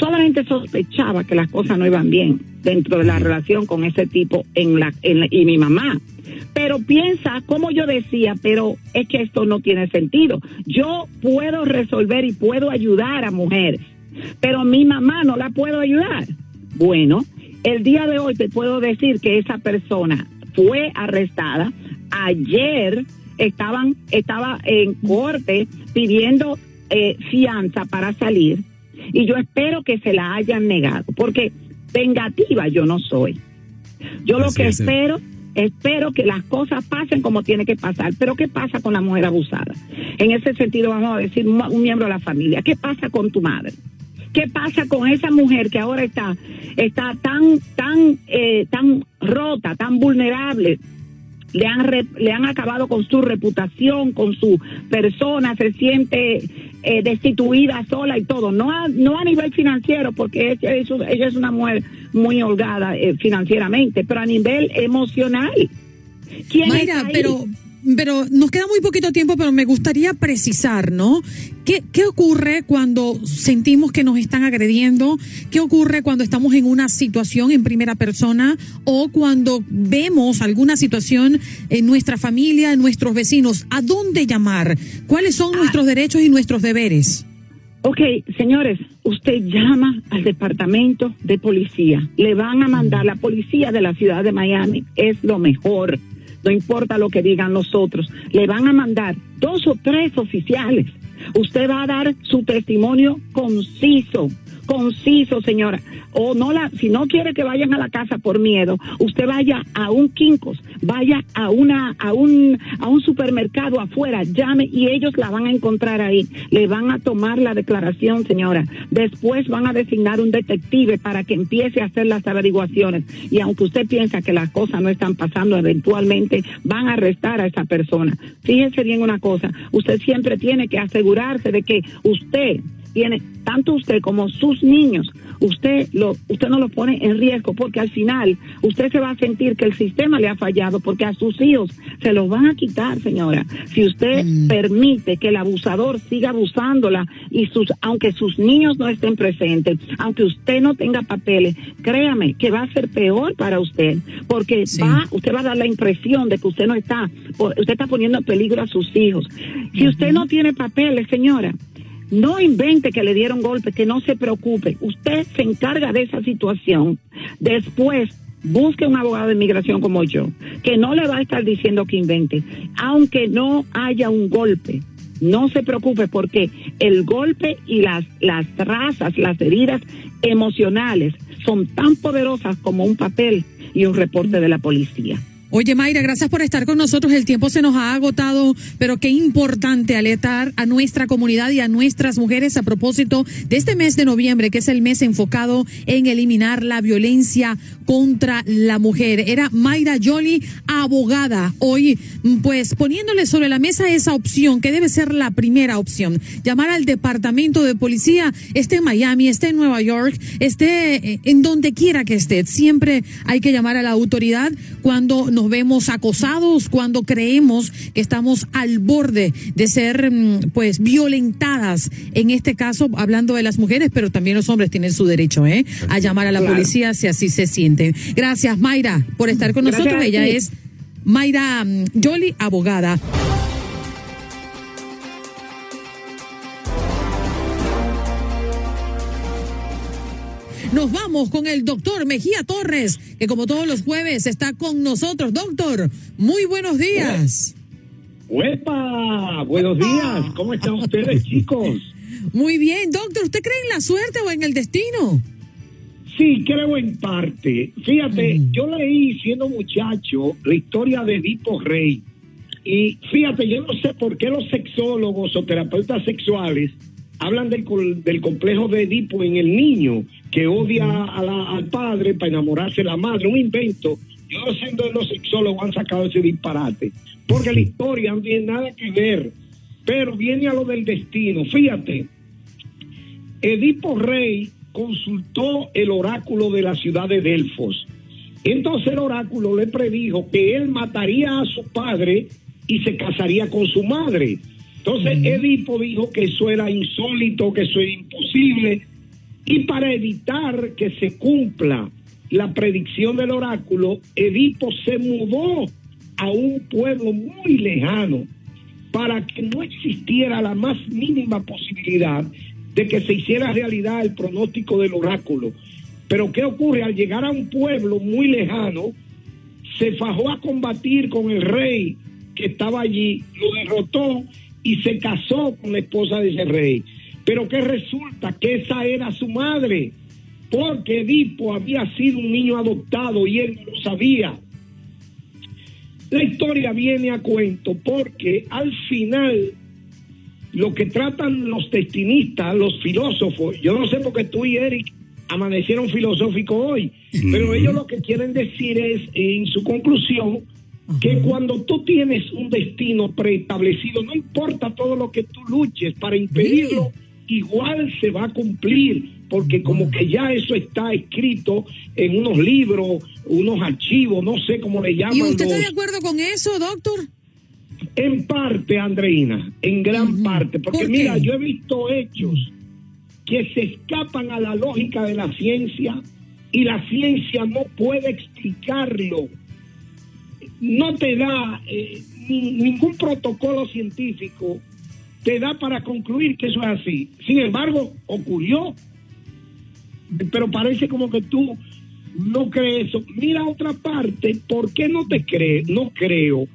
solamente sospechaba que las cosas no iban bien dentro de la relación con ese tipo en la, y mi mamá. Pero piensa, como yo decía, pero es que esto no tiene sentido. Yo puedo resolver y puedo ayudar a mujeres, pero mi mamá no la puedo ayudar. Bueno, el día de hoy te puedo decir que esa persona fue arrestada. Ayer estaban, estaba en corte pidiendo eh, fianza para salir y yo espero que se la hayan negado, porque vengativa yo no soy. Yo lo que espero, espero que las cosas pasen como tiene que pasar. Pero ¿qué pasa con la mujer abusada? En ese sentido vamos a decir un miembro de la familia. ¿Qué pasa con tu madre? ¿Qué pasa con esa mujer que ahora está, está tan, tan, eh, tan rota, tan vulnerable? le han, le han acabado con su reputación, con su persona, se siente eh, destituida sola y todo. No a, no a nivel financiero, porque ella es, ella es una mujer muy holgada eh, financieramente, pero a nivel emocional. ¿Quién Mayra, pero pero nos queda muy poquito tiempo, pero me gustaría precisar, ¿no? ¿Qué, ¿Qué ocurre cuando sentimos que nos están agrediendo? ¿Qué ocurre cuando estamos en una situación en primera persona o cuando vemos alguna situación en nuestra familia, en nuestros vecinos? ¿A dónde llamar? ¿Cuáles son nuestros derechos y nuestros deberes? Ok, señores, usted llama al departamento de policía. Le van a mandar la policía de la ciudad de Miami. Es lo mejor no importa lo que digan los otros, le van a mandar dos o tres oficiales. Usted va a dar su testimonio conciso conciso, señora. O no la, si no quiere que vayan a la casa por miedo, usted vaya a un Quincos, vaya a una, a un, a un supermercado afuera, llame y ellos la van a encontrar ahí. Le van a tomar la declaración, señora. Después van a designar un detective para que empiece a hacer las averiguaciones. Y aunque usted piensa que las cosas no están pasando, eventualmente van a arrestar a esa persona. Fíjese bien una cosa, usted siempre tiene que asegurarse de que usted tiene tanto usted como sus niños, usted lo, usted no lo pone en riesgo porque al final usted se va a sentir que el sistema le ha fallado porque a sus hijos se los van a quitar, señora. Si usted mm. permite que el abusador siga abusándola y sus, aunque sus niños no estén presentes, aunque usted no tenga papeles, créame que va a ser peor para usted porque va, usted va a dar la impresión de que usted no está, usted está poniendo en peligro a sus hijos. Si usted no tiene papeles, señora, no invente que le dieron golpe, que no se preocupe. Usted se encarga de esa situación. Después, busque un abogado de inmigración como yo, que no le va a estar diciendo que invente, aunque no haya un golpe. No se preocupe porque el golpe y las, las las heridas emocionales son tan poderosas como un papel y un reporte de la policía. Oye, Mayra, gracias por estar con nosotros. El tiempo se nos ha agotado, pero qué importante alertar a nuestra comunidad y a nuestras mujeres a propósito de este mes de noviembre, que es el mes enfocado en eliminar la violencia contra la mujer. Era Mayra Jolie, abogada, hoy, pues poniéndole sobre la mesa esa opción, que debe ser la primera opción. Llamar al departamento de policía, esté en Miami, esté en Nueva York, esté eh, en donde quiera que esté. Siempre hay que llamar a la autoridad cuando nos vemos acosados, cuando creemos que estamos al borde de ser mm, pues violentadas. En este caso, hablando de las mujeres, pero también los hombres tienen su derecho ¿eh? a llamar a la policía si así se sienten. Gracias, Mayra, por estar con nosotros. Ella es Mayra Jolie, mm, abogada. Nos vamos con el doctor Mejía Torres, que como todos los jueves está con nosotros. Doctor, muy buenos días. ¡Huepa! Buenos días. ¿Cómo están ustedes, chicos? Muy bien, doctor. ¿Usted cree en la suerte o en el destino? Sí, creo en parte. Fíjate, mm. yo leí siendo muchacho la historia de Edipo Rey. Y fíjate, yo no sé por qué los sexólogos o terapeutas sexuales hablan del, del complejo de Edipo en el niño que odia al padre para enamorarse de la madre, un invento. Yo no sé dónde los sexólogos han sacado ese disparate, porque la historia no tiene nada que ver, pero viene a lo del destino. Fíjate, Edipo Rey consultó el oráculo de la ciudad de Delfos. Entonces el oráculo le predijo que él mataría a su padre y se casaría con su madre. Entonces Edipo dijo que eso era insólito, que eso era imposible, Y para evitar que se cumpla la predicción del oráculo, Edipo se mudó a un pueblo muy lejano para que no existiera la más mínima posibilidad de que se hiciera realidad el pronóstico del oráculo. Pero ¿qué ocurre? Al llegar a un pueblo muy lejano, se fajó a combatir con el rey que estaba allí, lo derrotó y se casó con la esposa de ese rey. Pero que resulta que esa era su madre, porque Edipo había sido un niño adoptado y él no lo sabía. La historia viene a cuento porque al final lo que tratan los destinistas, los filósofos, yo no sé por qué tú y Eric amanecieron filosóficos hoy, pero ellos lo que quieren decir es, en su conclusión, que cuando tú tienes un destino preestablecido, no importa todo lo que tú luches para impedirlo, igual se va a cumplir, porque como que ya eso está escrito en unos libros, unos archivos, no sé cómo le llaman. ¿Y usted está de acuerdo con eso, doctor? en parte, Andreina, en gran parte, porque mira, yo he visto hechos que se escapan a la lógica de la ciencia y la ciencia no puede explicarlo. No te da eh, ni- ningún protocolo científico, te da para concluir que eso es así. Sin embargo, ocurrió, pero parece como que tú no crees eso. Mira otra parte, ¿por qué no te crees? No creo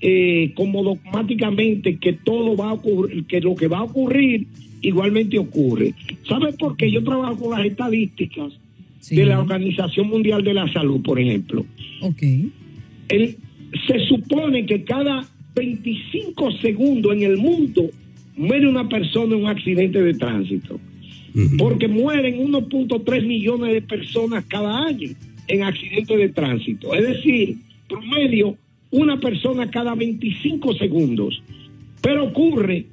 eh, como dogmáticamente que todo va a ocurrir, que lo que va a ocurrir igualmente ocurre. ¿Sabes por qué? Yo trabajo con las estadísticas Sí. de la Organización Mundial de la Salud, por ejemplo. Ok. El- se supone que cada 25 segundos en el mundo muere una persona en un accidente de tránsito. Porque mueren 1.3 millones de personas cada año en accidentes de tránsito. Es decir, promedio, una persona cada 25 segundos. Pero ocurre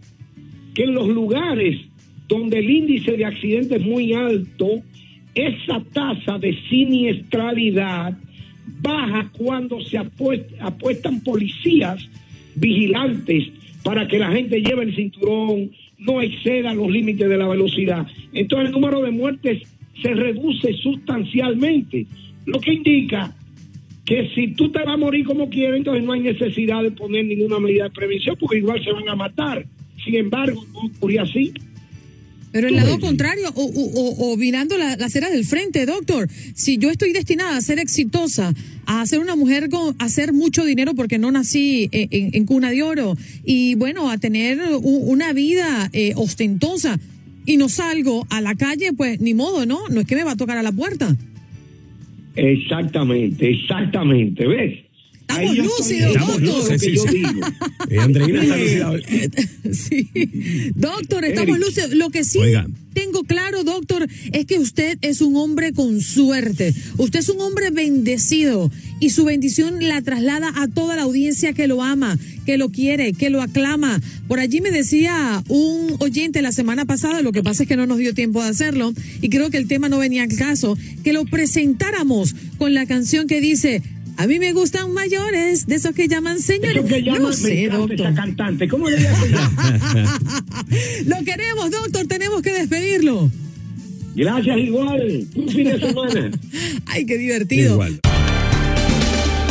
que en los lugares donde el índice de accidentes es muy alto, esa tasa de siniestralidad baja cuando se apuest- apuestan policías vigilantes para que la gente lleve el cinturón, no exceda los límites de la velocidad. Entonces el número de muertes se reduce sustancialmente, lo que indica que si tú te vas a morir como quieres, entonces no hay necesidad de poner ninguna medida de prevención, porque igual se van a matar. Sin embargo, no ocurría así. Pero el lado contrario, o, o, o- o mirando la, la del frente, doctor, si yo estoy destinada a ser exitosa, a ser una mujer con a hacer mucho dinero porque no nací en, en- en cuna de oro, y bueno, a tener u- una vida eh, ostentosa, y no salgo a la calle, pues ni modo, ¿no? No es que me va a tocar a la puerta. Exactamente, exactamente, ¿ves? Estamos lúcidos, doctor. Sí, yo sí. digo. Eh, Andreina está Sí. lucida. Sí. Doctor, estamos Eric. luces. Lo que sí Oiga. tengo claro, doctor, es que usted es un hombre con suerte. Usted es un hombre bendecido y su bendición la traslada a toda la audiencia que lo ama, que lo quiere, que lo aclama. Por allí me decía un oyente la semana pasada, lo que pasa es que no nos dio tiempo de hacerlo y creo que el tema no venía al caso, que lo presentáramos con la canción que dice... A mí me gustan mayores, de esos que llaman señores. Eso que llaman, no sé, doctor. cantante. ¿Cómo le llaman? Lo queremos, doctor, tenemos que despedirlo. Gracias igual. Un fin de semana. Ay, qué divertido. Igual.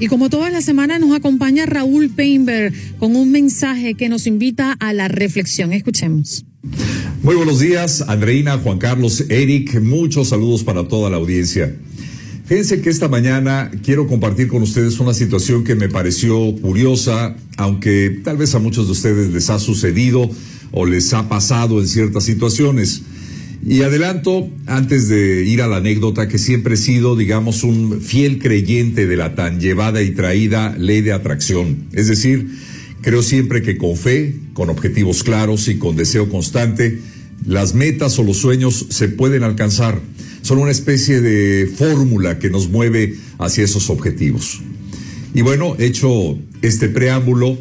Y como todas las semanas nos acompaña Raúl Painberg con un mensaje que nos invita a la reflexión. Escuchemos. Muy buenos días, Andreina, Juan Carlos, Eric, muchos saludos para toda la audiencia. Fíjense que esta mañana quiero compartir con ustedes una situación que me pareció curiosa, aunque tal vez a muchos de ustedes les ha sucedido o les ha pasado en ciertas situaciones. Y adelanto, antes de ir a la anécdota, que siempre he sido, digamos, un fiel creyente de la tan llevada y traída ley de atracción. Es decir, creo siempre que con fe, con objetivos claros y con deseo constante, las metas o los sueños se pueden alcanzar. son una especie de fórmula que nos mueve hacia esos objetivos. Y bueno, hecho este preámbulo,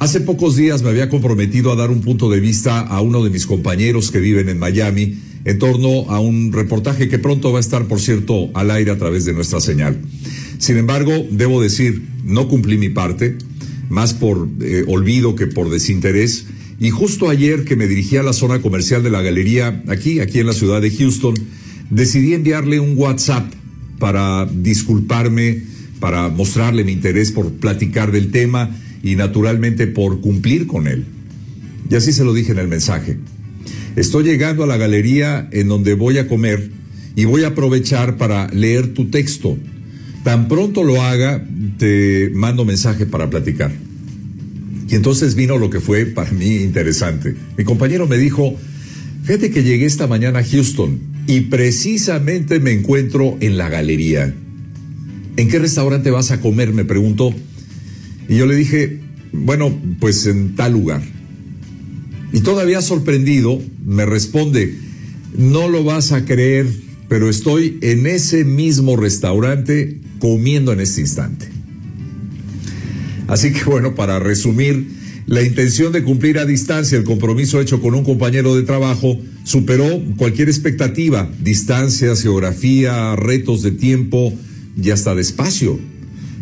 hace pocos días me había comprometido a dar un punto de vista a uno de mis compañeros que viven en Miami en torno a un reportaje que pronto va a estar, por cierto, al aire a través de nuestra señal. Sin embargo, debo decir, no cumplí mi parte, más por eh, olvido que por desinterés. Y justo ayer que me dirigí a la zona comercial de la galería, aquí, aquí en la ciudad de Houston, decidí enviarle un WhatsApp para disculparme, para mostrarle mi interés por platicar del tema y naturalmente por cumplir con él. Y así se lo dije en el mensaje. Estoy llegando a la galería en donde voy a comer y voy a aprovechar para leer tu texto. Tan pronto lo haga, te mando mensaje para platicar. Y entonces vino lo que fue para mí interesante. Mi compañero me dijo, fíjate que llegué esta mañana a Houston y precisamente me encuentro en la galería. ¿En qué restaurante vas a comer? Me preguntó. Y yo le dije, bueno, pues en tal lugar. Y todavía sorprendido, me responde, no lo vas a creer, pero estoy en ese mismo restaurante comiendo en este instante. Así que bueno, para resumir, la intención de cumplir a distancia el compromiso hecho con un compañero de trabajo superó cualquier expectativa, distancias, geografía, retos de tiempo y hasta de espacio.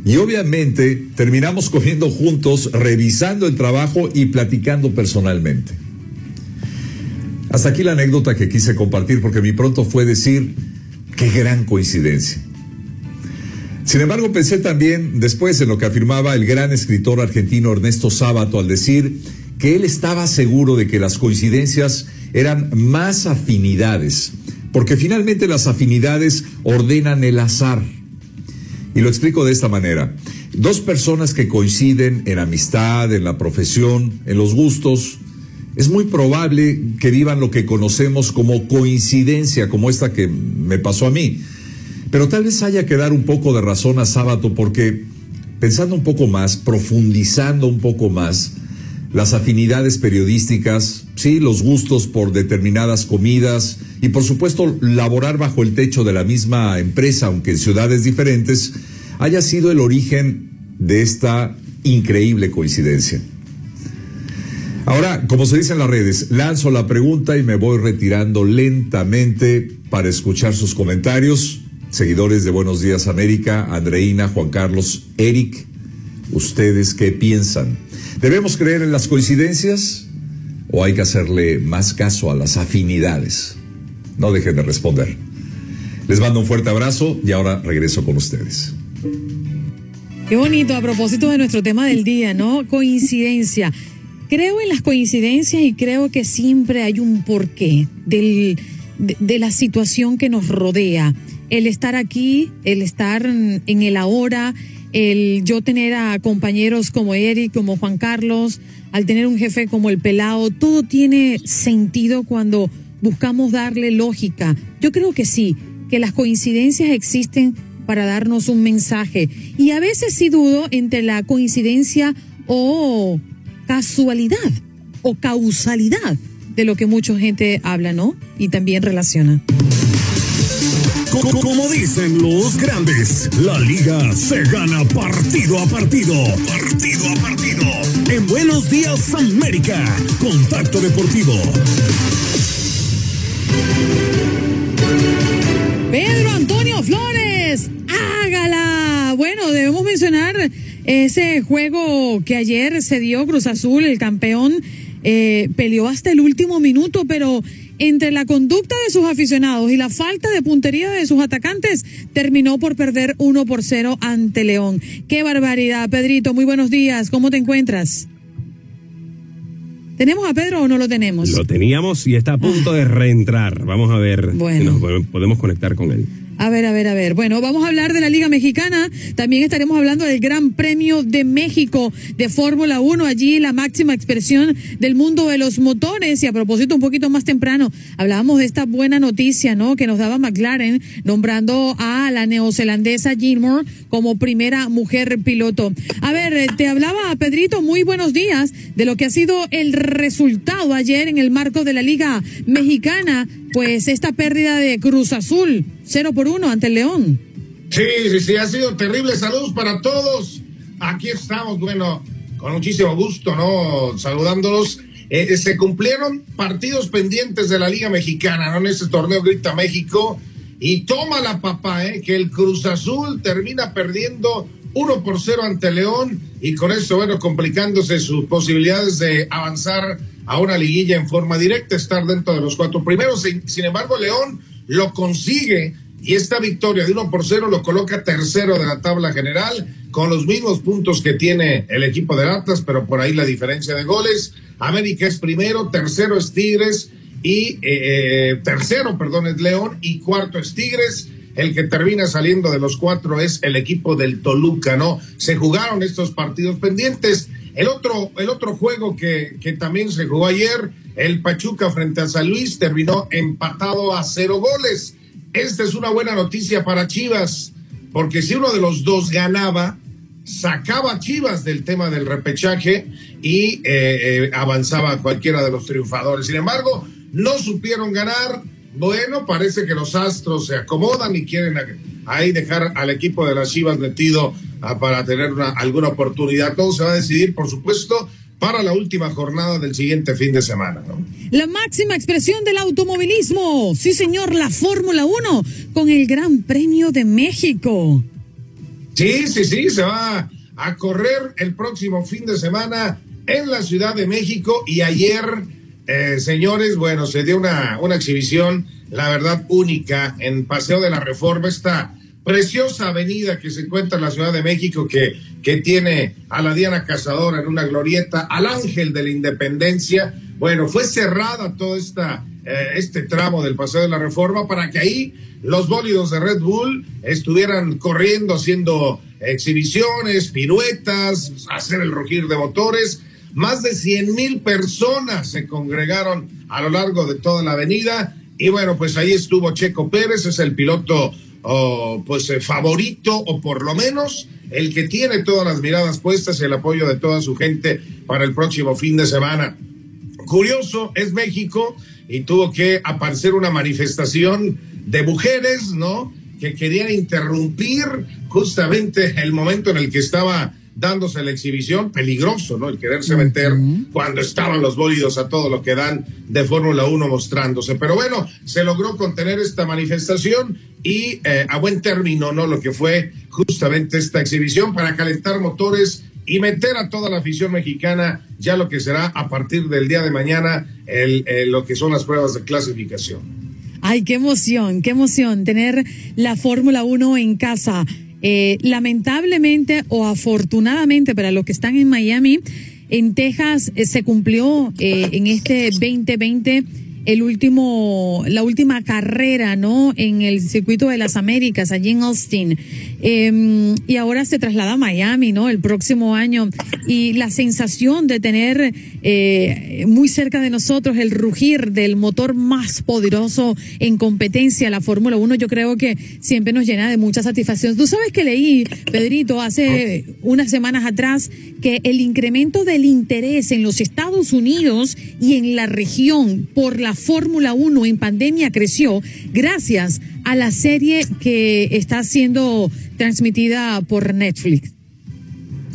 Y obviamente terminamos comiendo juntos, revisando el trabajo y platicando personalmente. Hasta aquí la anécdota que quise compartir porque mi pronto fue decir, qué gran coincidencia. Sin embargo, pensé también después en lo que afirmaba el gran escritor argentino Ernesto Sábato al decir que él estaba seguro de que las coincidencias eran más afinidades, porque finalmente las afinidades ordenan el azar. Y lo explico de esta manera. Dos personas que coinciden en amistad, en la profesión, en los gustos, es muy probable que vivan lo que conocemos como coincidencia, como esta que me pasó a mí. Pero tal vez haya que dar un poco de razón a Sábato porque, pensando un poco más, profundizando un poco más, las afinidades periodísticas, sí, los gustos por determinadas comidas y por supuesto laborar bajo el techo de la misma empresa, aunque en ciudades diferentes, haya sido el origen de esta increíble coincidencia. Ahora, como se dice en las redes, lanzo la pregunta y me voy retirando lentamente para escuchar sus comentarios. Seguidores de Buenos Días América, Andreina, Juan Carlos, Eric, ¿ustedes qué piensan? ¿Debemos creer en las coincidencias o hay que hacerle más caso a las afinidades? No dejen de responder. Les mando un fuerte abrazo y ahora regreso con ustedes. Qué bonito a propósito de nuestro tema del día, ¿no? Coincidencia. Creo en las coincidencias y creo que siempre hay un porqué del, de, de la situación que nos rodea. El estar aquí, el estar en el ahora, el yo tener a compañeros como Eric, como Juan Carlos, al tener un jefe como el Pelado, todo tiene sentido cuando buscamos darle lógica. Yo creo que sí, que las coincidencias existen para darnos un mensaje. Y a veces sí dudo entre la coincidencia o casualidad o causalidad de lo que mucha gente habla, ¿no? Y también relaciona. Como dicen los grandes, la liga se gana partido a partido. Partido a partido. En Buenos Días América, Contacto Deportivo. Pedro Antonio Flores, hágala. Bueno, debemos mencionar ese juego que ayer se dio Cruz Azul, el campeón, eh, peleó hasta el último minuto, pero entre la conducta de sus aficionados y la falta de puntería de sus atacantes, terminó por perder uno por cero ante León. Qué barbaridad, Pedrito. Muy buenos días. ¿Cómo te encuentras? ¿Tenemos a Pedro o no lo tenemos? Lo teníamos y está a punto de reentrar. Vamos a ver Bueno. si nos podemos conectar con él. A ver, a ver, a ver. Bueno, vamos a hablar de la Liga Mexicana. También estaremos hablando del Gran Premio de México de Fórmula 1. Allí la máxima expresión del mundo de los motores. Y a propósito, un poquito más temprano, hablábamos de esta buena noticia, ¿no? Que nos daba McLaren nombrando a la neozelandesa Gilmore como primera mujer piloto. A ver, eh, te hablaba Pedrito, muy buenos días de lo que ha sido el resultado ayer en el marco de la Liga Mexicana pues esta pérdida de Cruz Azul, 0 por 1 ante el León. Sí, sí, sí, ha sido terrible. Saludos para todos. Aquí estamos, bueno, con muchísimo gusto, ¿no? Saludándolos. Eh, se cumplieron partidos pendientes de la Liga Mexicana, ¿no? En este torneo Grita México. Y toma la papá, ¿eh? Que el Cruz Azul termina perdiendo 1 por 0 ante León y con eso, bueno, complicándose sus posibilidades de avanzar a una liguilla en forma directa, estar dentro de los cuatro primeros. Sin, embargo, León lo consigue y esta victoria de 1 por 0 lo coloca tercero de la tabla general con los mismos puntos que tiene el equipo de Atlas, pero por ahí la diferencia de goles. América es primero, tercero es Tigres y eh, eh tercero, perdón, es León y cuarto es Tigres. El que termina saliendo de los cuatro es el equipo del Toluca, ¿no? Se jugaron estos partidos pendientes. El otro, el otro juego que, que también se jugó ayer, el Pachuca frente a San Luis, terminó empatado a cero goles. Esta es una buena noticia para Chivas, porque si uno de los dos ganaba, sacaba Chivas del tema del repechaje y eh, eh, avanzaba cualquiera de los triunfadores. Sin embargo, no supieron ganar, bueno, parece que los astros se acomodan y quieren ahí dejar al equipo de las Chivas metido ah, para tener una, alguna oportunidad. Todo se va a decidir, por supuesto, para la última jornada del siguiente fin de semana. ¿no? La máxima expresión del automovilismo. Sí, señor, la Fórmula 1 con el Gran Premio de México. Sí, sí, sí, se va a correr el próximo fin de semana en la Ciudad de México y ayer eh, señores, bueno, se dio una, una exhibición, la verdad, única en Paseo de la Reforma, esta preciosa avenida que se encuentra en la Ciudad de México, que, que tiene a la Diana Cazadora en una glorieta, al Ángel de la Independencia. Bueno, fue cerrada todo esta, eh, este tramo del Paseo de la Reforma para que ahí los bólidos de Red Bull estuvieran corriendo, haciendo exhibiciones, piruetas, hacer el rugir de motores más de 100 mil personas se congregaron a lo largo de toda la avenida y bueno, pues ahí estuvo Checo Pérez, es el piloto pues eh, favorito o por lo menos el que tiene todas las miradas puestas y el apoyo de toda su gente para el próximo fin de semana. Curioso, es México y tuvo que aparecer una manifestación de mujeres, ¿no? Que querían interrumpir justamente el momento en el que estaba dándose la exhibición, peligroso, ¿no? El quererse meter cuando estaban los bólidos a todo lo que dan de Fórmula 1 mostrándose. Pero bueno, se logró contener esta manifestación y eh, a buen término, ¿no? Lo que fue justamente esta exhibición para calentar motores y meter a toda la afición mexicana ya lo que será a partir del día de mañana el, lo que son las pruebas de clasificación. Ay, qué emoción, qué emoción tener la Fórmula 1 en casa. Eh, lamentablemente o afortunadamente para los que están en Miami, en Texas eh, se cumplió eh, en este 2020 el último, la última carrera, ¿no? En el circuito de las Américas, allí en Austin. Em, y ahora se traslada a Miami, ¿no? El próximo año. Y la sensación de tener eh, muy cerca de nosotros el rugir del motor más poderoso en competencia, la Fórmula 1, yo creo que siempre nos llena de mucha satisfacción. Tú sabes que leí, Pedrito, hace unas semanas atrás, que el incremento del interés en los Estados Unidos y en la región por la Fórmula 1 en pandemia creció gracias a la serie que está siendo transmitida por Netflix.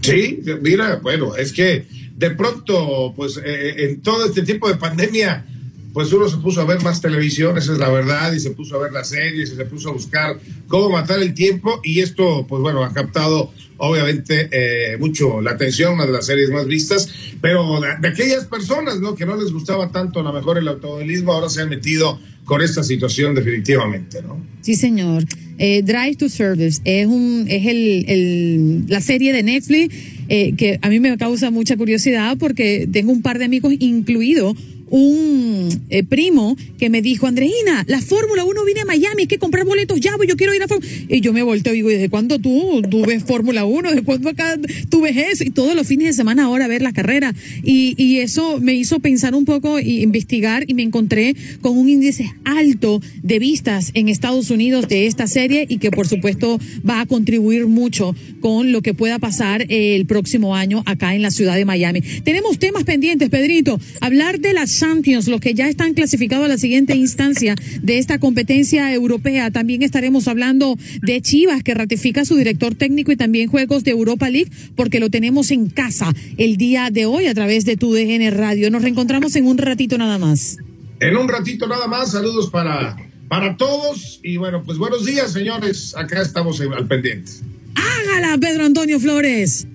Sí, mira, bueno, es que de pronto, pues eh, eh, en todo este tipo de pandemia, pues uno se puso a ver más televisión, esa es la verdad, y se puso a ver las series, y se puso a buscar cómo matar el tiempo, y esto, pues bueno, ha captado obviamente eh, mucho la atención, una de las series más vistas, pero de, aquellas personas, ¿no? Que no les gustaba tanto a lo mejor el automovilismo, ahora se han metido con esta situación definitivamente, ¿no? Sí, señor. Eh, Drive to Service es un es el, la serie de Netflix eh, que a mí me causa mucha curiosidad porque tengo un par de amigos incluido un eh, primo que me dijo, Andreina, la Fórmula 1 viene a Miami, hay que comprar boletos ya, yo quiero ir a Fórmula Y yo me volteo y digo, ¿desde cuándo tú, tú ves Fórmula 1? ¿Desde cuándo acá tú ves eso? Y todos los fines de semana ahora ver la carrera. Y, y eso me hizo pensar un poco y investigar y me encontré con un índice alto de vistas en Estados Unidos de esta serie y que por supuesto va a contribuir mucho con lo que pueda pasar el próximo año acá en la ciudad de Miami. Tenemos temas pendientes, Pedrito. Hablar de las Champions, los que ya están clasificados a la siguiente instancia de esta competencia europea. También estaremos hablando de Chivas, que ratifica su director técnico y también juegos de Europa League, porque lo tenemos en casa el día de hoy a través de tu DN Radio. Nos reencontramos en un ratito nada más. En un ratito nada más, saludos para, para todos y bueno, pues buenos días señores, acá estamos al pendiente. Hágala, Pedro Antonio Flores.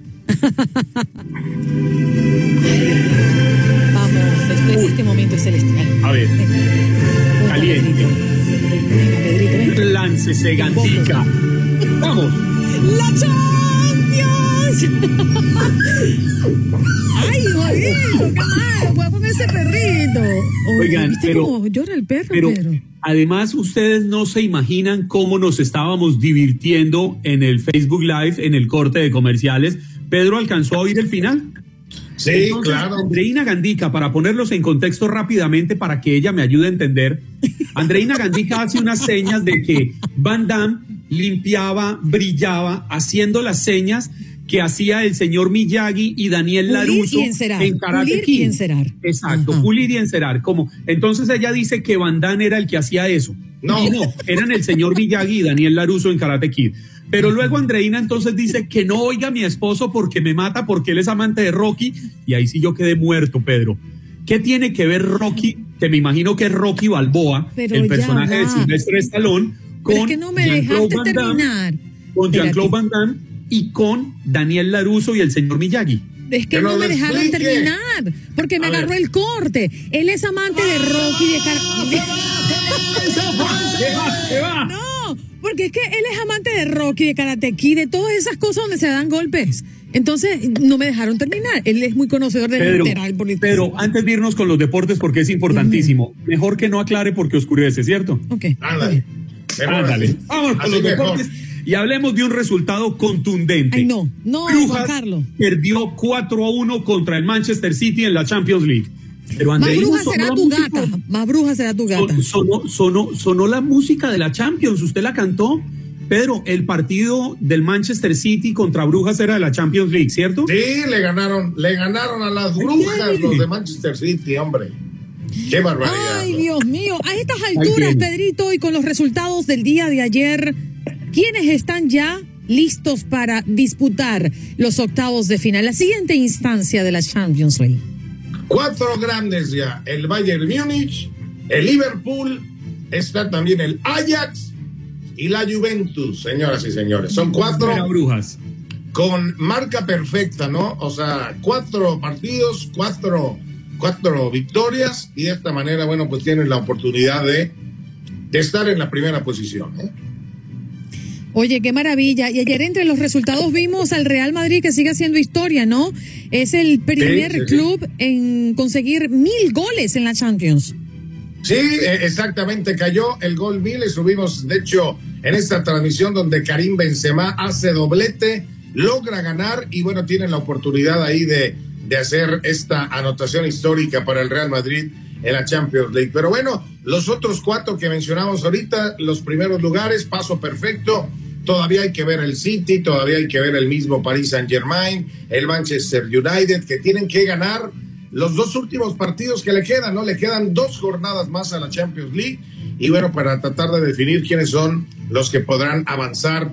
Vamos, este, este momento es celestial. A ver, caliente. Láncese, Gantica. Vamos. ¡La Champions! ¡Ay, bonito! ¡Qué mal! Voy a ese perrito. Oigan, ¿viste pero- cómo llora el perro, Pero Pedro? además ustedes no se imaginan cómo nos estábamos divirtiendo en el Facebook Live, en el corte de comerciales. Pedro alcanzó a oír el final. Sí, Entonces, claro. Andreina Gandica, para ponerlos en contexto rápidamente, para que ella me ayude a entender, Andreina Gandica hace unas señas de que Van Damme limpiaba, brillaba, haciendo las señas que hacía el señor Miyagi y Daniel Laruso y en Karate pulir y Kid. encerar. Exacto, Ajá. pulir y encerar. Como, entonces ella dice que Van Damme era el que hacía eso. No. Y no, eran el señor Miyagi y Daniel Laruso en Karate Kid. Pero luego Andreina entonces dice que no oiga a mi esposo porque me mata porque él es amante de Rocky. Y ahí sí yo quedé muerto, Pedro. ¿Qué tiene que ver Rocky, que me imagino que es Rocky Balboa, Pero el personaje de. Silvestre Stallone, con es que no me Jean-Claude dejaste Van Damme, terminar. con. Jean-Claude Van Damme y con Daniel Laruso y el señor Miyagi. Es que no me dejaron explique. terminar, porque me A ver. agarró el corte. Él es amante de Rocky de, Car- de- ¿Qué va? ¿Qué va? No, porque es que él es amante de Rocky, de Karate Kid, de todas esas cosas donde se dan golpes. Entonces, no me dejaron terminar. Él es muy conocedor del Pedro, literal político. Pedro, antes de irnos con los deportes, porque es importantísimo, mejor que no aclare porque oscurece, ¿cierto? Ok. Ándale. Ándale. Vamos con los mejor. deportes y hablemos de un resultado contundente. Ay, no, no, Brujas Juan Carlos. perdió 4 a 1 contra el Manchester City en la Champions League. Pero Más bruja sonó será tu música- gata. Más bruja será tu gata. son- Sonó, sonó, sonó la música de la Champions. ¿Usted la cantó? Pedro, el partido del Manchester City contra Brujas era de la Champions League, ¿cierto? Sí, le ganaron, le ganaron a las brujas ay. los de Manchester City, hombre. Qué barbaridad. Ay, ¿no? Dios mío. A estas alturas. Pedrito, y con los resultados del día de ayer, ¿quiénes están ya listos para disputar los octavos de final? La siguiente instancia de la Champions League. Cuatro grandes ya. El Bayern Múnich, el Liverpool, está también el Ajax y la Juventus, señoras y señores. Son cuatro Brujas. con marca perfecta, ¿no? O sea, cuatro partidos, cuatro, cuatro victorias y de esta manera, bueno, pues tienen la oportunidad de, de estar en la primera posición. ¿eh? Oye, qué maravilla. Y ayer entre los resultados vimos al Real Madrid que sigue haciendo historia, ¿no? Es el primer sí, sí. club en conseguir mil goles en la Champions. Sí, eh, exactamente, cayó el gol mil y subimos, de hecho, en esta transmisión donde Karim Benzema hace doblete, logra ganar y bueno, tiene la oportunidad ahí de, de hacer esta anotación histórica para el Real Madrid en la Champions League. Pero bueno, los otros cuatro que mencionamos ahorita, los primeros lugares, paso perfecto. Todavía hay que ver el City, todavía hay que ver el mismo Paris Saint Germain, el Manchester United, que tienen que ganar los dos últimos partidos que le quedan, ¿no? Le quedan dos jornadas más a la Champions League y bueno, para tratar de definir quiénes son los que podrán avanzar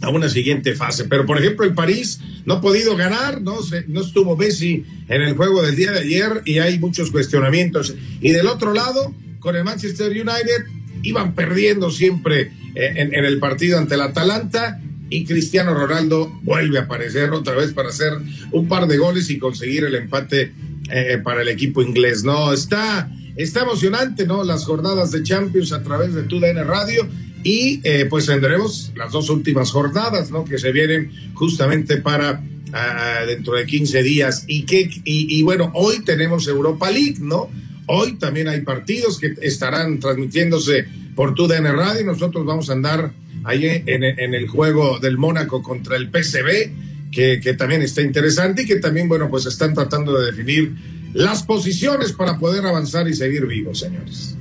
a una siguiente fase. Pero por ejemplo, el París no ha podido ganar, no, Se- no estuvo Messi en el juego del día de ayer y hay muchos cuestionamientos. Y del otro lado, con el Manchester United, iban perdiendo siempre en, en el partido ante el Atalanta y Cristiano Ronaldo vuelve a aparecer otra vez para hacer un par de goles y conseguir el empate eh, para el equipo inglés. No, está, está emocionante, ¿no? Las jornadas de Champions a través de TUDN Radio y eh, pues tendremos las dos últimas jornadas, ¿no? Que se vienen justamente para ah, dentro de 15 días. Y, que, y bueno, hoy tenemos Europa League, ¿no? Hoy también hay partidos que estarán transmitiéndose por TUDN Radio. Nosotros vamos a andar ahí en, el juego del Mónaco contra el PCB, que, que también está interesante y que también, bueno, pues están tratando de definir las posiciones para poder avanzar y seguir vivos, señores.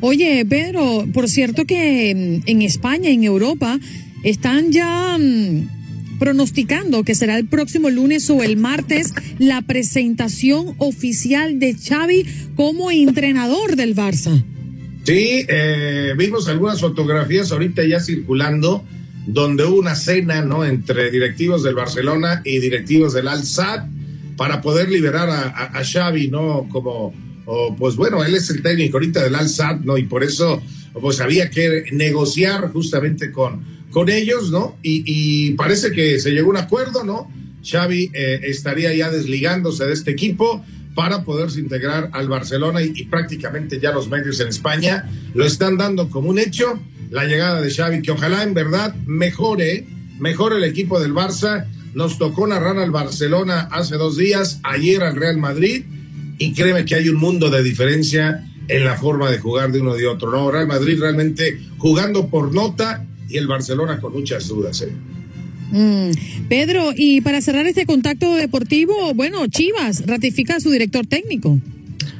Oye, Pedro, por cierto que mm, en España, en Europa, están ya mm, pronosticando que será el próximo lunes o el martes la presentación oficial de Xavi como entrenador del Barça. Sí, eh, vimos algunas fotografías ahorita ya circulando donde hubo una cena, ¿no? Entre directivos del Barcelona y directivos del Al-Sad para poder liberar a, Xavi, ¿no? Como, pues bueno, él es el técnico ahorita del Al-Sad, ¿no? Y por eso, pues había que negociar justamente con, con ellos, ¿no? Y, parece que se llegó a un acuerdo, ¿no? Xavi eh, estaría ya desligándose de este equipo para poderse integrar al Barcelona y, prácticamente ya los medios en España lo están dando como un hecho la llegada de Xavi, que ojalá en verdad mejore, mejore el equipo del Barça. Nos tocó narrar al Barcelona hace dos días, ayer al Real Madrid, y créeme que hay un mundo de diferencia en la forma de jugar de uno y de otro. No, Real Madrid realmente jugando por nota y el Barcelona con muchas dudas. ¿eh? Mm. Pedro, y para cerrar este contacto deportivo, bueno, Chivas ratifica a su director técnico.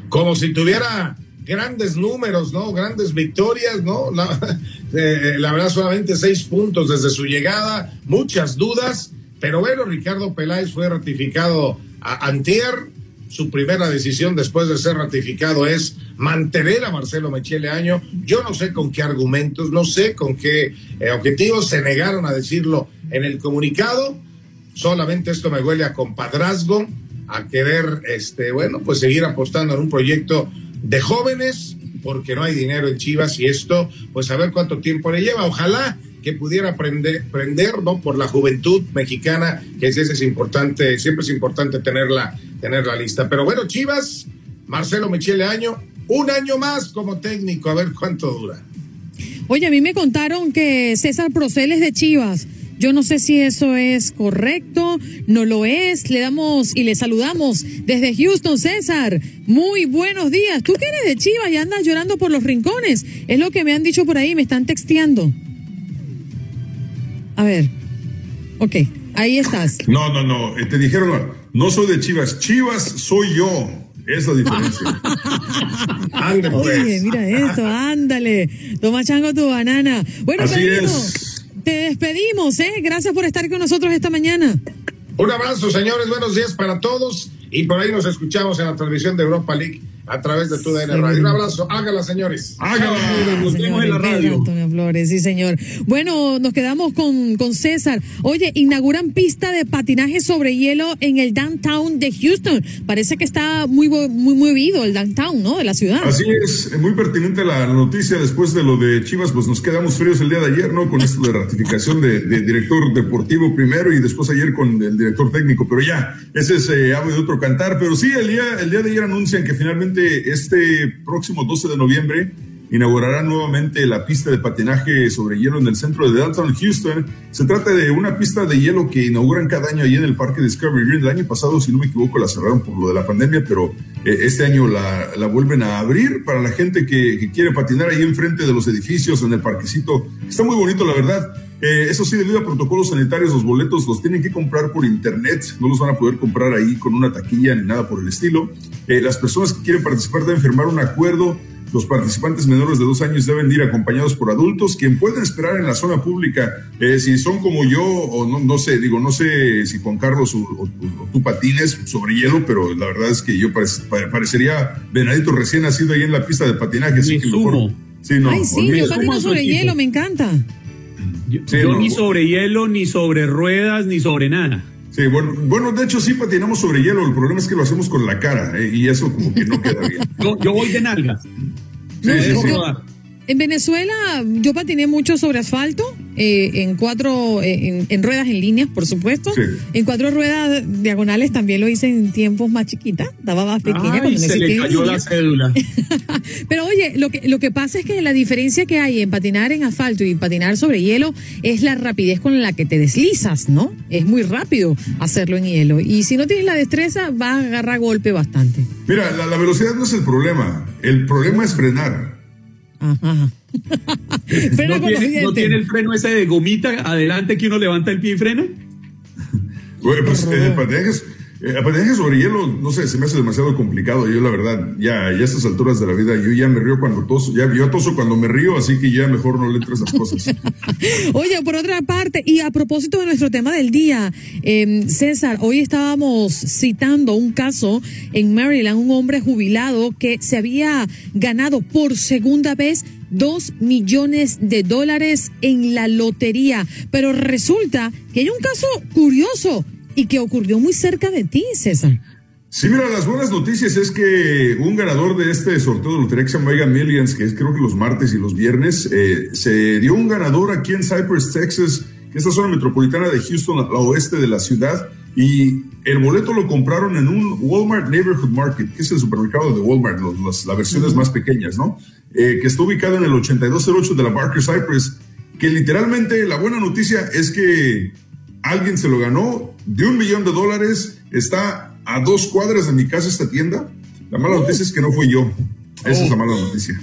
Como si tuviera grandes números, ¿no? Grandes victorias, ¿no? La, eh, la verdad, solamente seis puntos desde su llegada, muchas dudas, pero bueno, Ricardo Peláez fue ratificado a Antier. Su primera decisión después de ser ratificado es mantener a Marcelo Mechele Año. Yo no sé con qué argumentos, no sé con qué eh, objetivos se negaron a decirlo en el comunicado. Solamente esto me huele a compadrazgo, a querer, este, bueno, pues seguir apostando en un proyecto de jóvenes, porque no hay dinero en Chivas y esto, pues a ver cuánto tiempo le lleva. Ojalá que pudiera aprender, prender, ¿no? Por la juventud mexicana, que es, es importante, siempre es importante tenerla, tenerla lista. Pero bueno, Chivas, Marcelo Michele Año, un año más como técnico, a ver cuánto dura. Oye, a mí me contaron que César Proceles de Chivas yo no sé si eso es correcto, no lo es. Le damos y le saludamos desde Houston, César. Muy buenos días. Tú que eres de Chivas y andas llorando por los rincones. Es lo que me han dicho por ahí, me están texteando. A ver. Ok, ahí estás. No, no, no. Eh, te dijeron, no soy de Chivas. Chivas soy yo. Es la diferencia. ándale, Oye, pues. mira esto, ándale. Toma chango tu banana. Bueno, Así es. Te despedimos, ¿eh? Gracias por estar con nosotros esta mañana. Un abrazo, señores. Buenos días para todos. Y por ahí nos escuchamos en la transmisión de Europa League a través de tu DN Radio. Un abrazo, hágala, señores. Hágala, nos vemos en la radio. Antonio Flores, sí, señor. Bueno, nos quedamos con, con César. Oye, inauguran pista de patinaje sobre hielo en el downtown de Houston. Parece que está muy, muy movido el downtown, ¿no? De la ciudad. Así es, muy pertinente la noticia después de lo de Chivas, pues nos quedamos fríos el día de ayer, ¿no? Con esto de ratificación de, director deportivo primero y después ayer con el director técnico, pero ya, ese es eh, de otro Pero sí, el día, el día de ayer anuncian que finalmente este próximo 12 de noviembre inaugurará nuevamente la pista de patinaje sobre hielo en el centro de downtown Houston. Se trata de una pista de hielo que inauguran cada año allí en el Parque Discovery Green. El año pasado, si no me equivoco, la cerraron por lo de la pandemia, pero eh, este año la, la, vuelven a abrir para la gente que, que, quiere patinar ahí enfrente de los edificios, en el parquecito. Está muy bonito, la verdad. Eh, eso sí, debido a protocolos sanitarios, los boletos los tienen que comprar por internet, no los van a poder comprar ahí con una taquilla ni nada por el estilo. Eh, las personas que quieren participar deben firmar un acuerdo. Los participantes menores de dos años deben ir acompañados por adultos, quien pueden esperar en la zona pública. Eh, si son como yo, o no, no sé, digo, no sé si Juan Carlos o, tú patines sobre hielo, pero la verdad es que yo parecería venadito recién nacido ahí en la pista de patinaje. Sí, no, Ay, sí, yo patino sobre hielo, me encanta. Yo, ni sobre hielo, ni sobre ruedas, ni sobre nada. Sí, bueno, bueno, de hecho sí patinamos sobre hielo. El problema es que lo hacemos con la cara eh, y eso como que no queda bien. yo, voy de nalgas. Sí, en Venezuela yo patiné mucho sobre asfalto, eh, en cuatro, eh, en, ruedas en línea, por supuesto. En cuatro ruedas diagonales también lo hice en tiempos más chiquitas, daba más pequeña. Ay, se le cayó la cédula. Pero oye, lo que, lo que pasa es que la diferencia que hay en patinar en asfalto y patinar sobre hielo es la rapidez con la que te deslizas, ¿no? Es muy rápido hacerlo en hielo. Y si no tienes la destreza, vas a agarrar golpe bastante. Mira, la, la velocidad no es el problema, el problema es frenar. Ajá. ¿No, tiene, el freno ese de gomita adelante que uno levanta el pie y frena? Bueno, pues Eh, patinaje sobre hielo, no sé, se me hace demasiado complicado. Yo, la verdad, ya, a estas alturas de la vida, yo ya me río cuando toso, ya yo toso cuando me río, así que ya mejor no le entre esas cosas. Oye, por otra parte, y a propósito de nuestro tema del día, eh, César, hoy estábamos citando un caso en Maryland, un hombre jubilado que se había ganado por segunda vez dos millones de dólares en la lotería. Pero resulta que hay un caso curioso y que ocurrió muy cerca de ti, César. Sí, mira, las buenas noticias es que un ganador de este sorteo de lotería que se llama Mega Millions, que es creo que los martes y los viernes, eh, se dio un ganador aquí en Cypress, Texas, que es la zona metropolitana de Houston, al oeste de la ciudad, y el boleto lo compraron en un Walmart Neighborhood Market, que es el supermercado de Walmart, las, las versiones más pequeñas, ¿no? Eh, que está ubicado en el 8208 de la Barker Cypress, que literalmente la buena noticia es que alguien se lo ganó de un millón de dólares, está a dos cuadras de mi casa esta tienda. La mala noticia es que no fui yo. Esa es la mala noticia.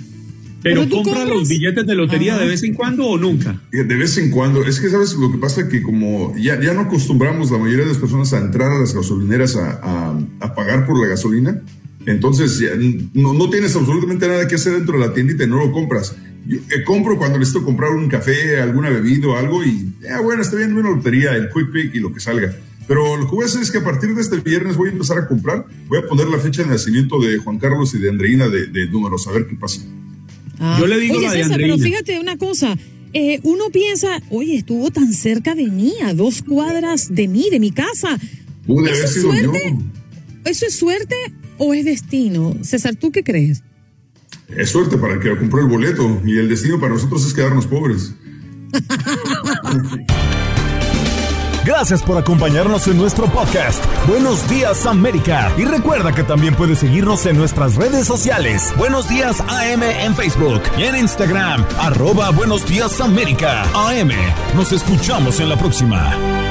¿Pero compra los billetes de lotería de vez en cuando o nunca? De vez en cuando. Es que, ¿sabes? Lo que pasa es que como ya, ya no acostumbramos la mayoría de las personas a entrar a las gasolineras a, a, pagar por la gasolina, entonces no, no, tienes absolutamente nada que hacer dentro de la tiendita y no lo compras. Yo eh, compro cuando necesito comprar un café, alguna bebida o algo y, ah, bueno, está bien, una lotería, el quick pick y lo que salga. Pero lo que voy a hacer es que a partir de este viernes voy a empezar a comprar. Voy a poner la fecha de nacimiento de Juan Carlos y de Andreina de, de números, a ver qué pasa. Ah. Yo le digo oye, César, pero fíjate una cosa. Eh, uno piensa, oye, estuvo tan cerca de mí, a dos cuadras de mí, de mi casa. Pude ¿Eso, es suerte? ¿Eso es suerte o es destino? César, ¿tú qué crees? Es suerte para el que compró el boleto y el destino para nosotros es quedarnos pobres. Gracias por acompañarnos en nuestro podcast. Buenos días América. Y recuerda que también puedes seguirnos en nuestras redes sociales. Buenos días AM en Facebook y en Instagram. Arroba Buenos días América. AM. Nos escuchamos en la próxima.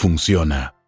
funciona.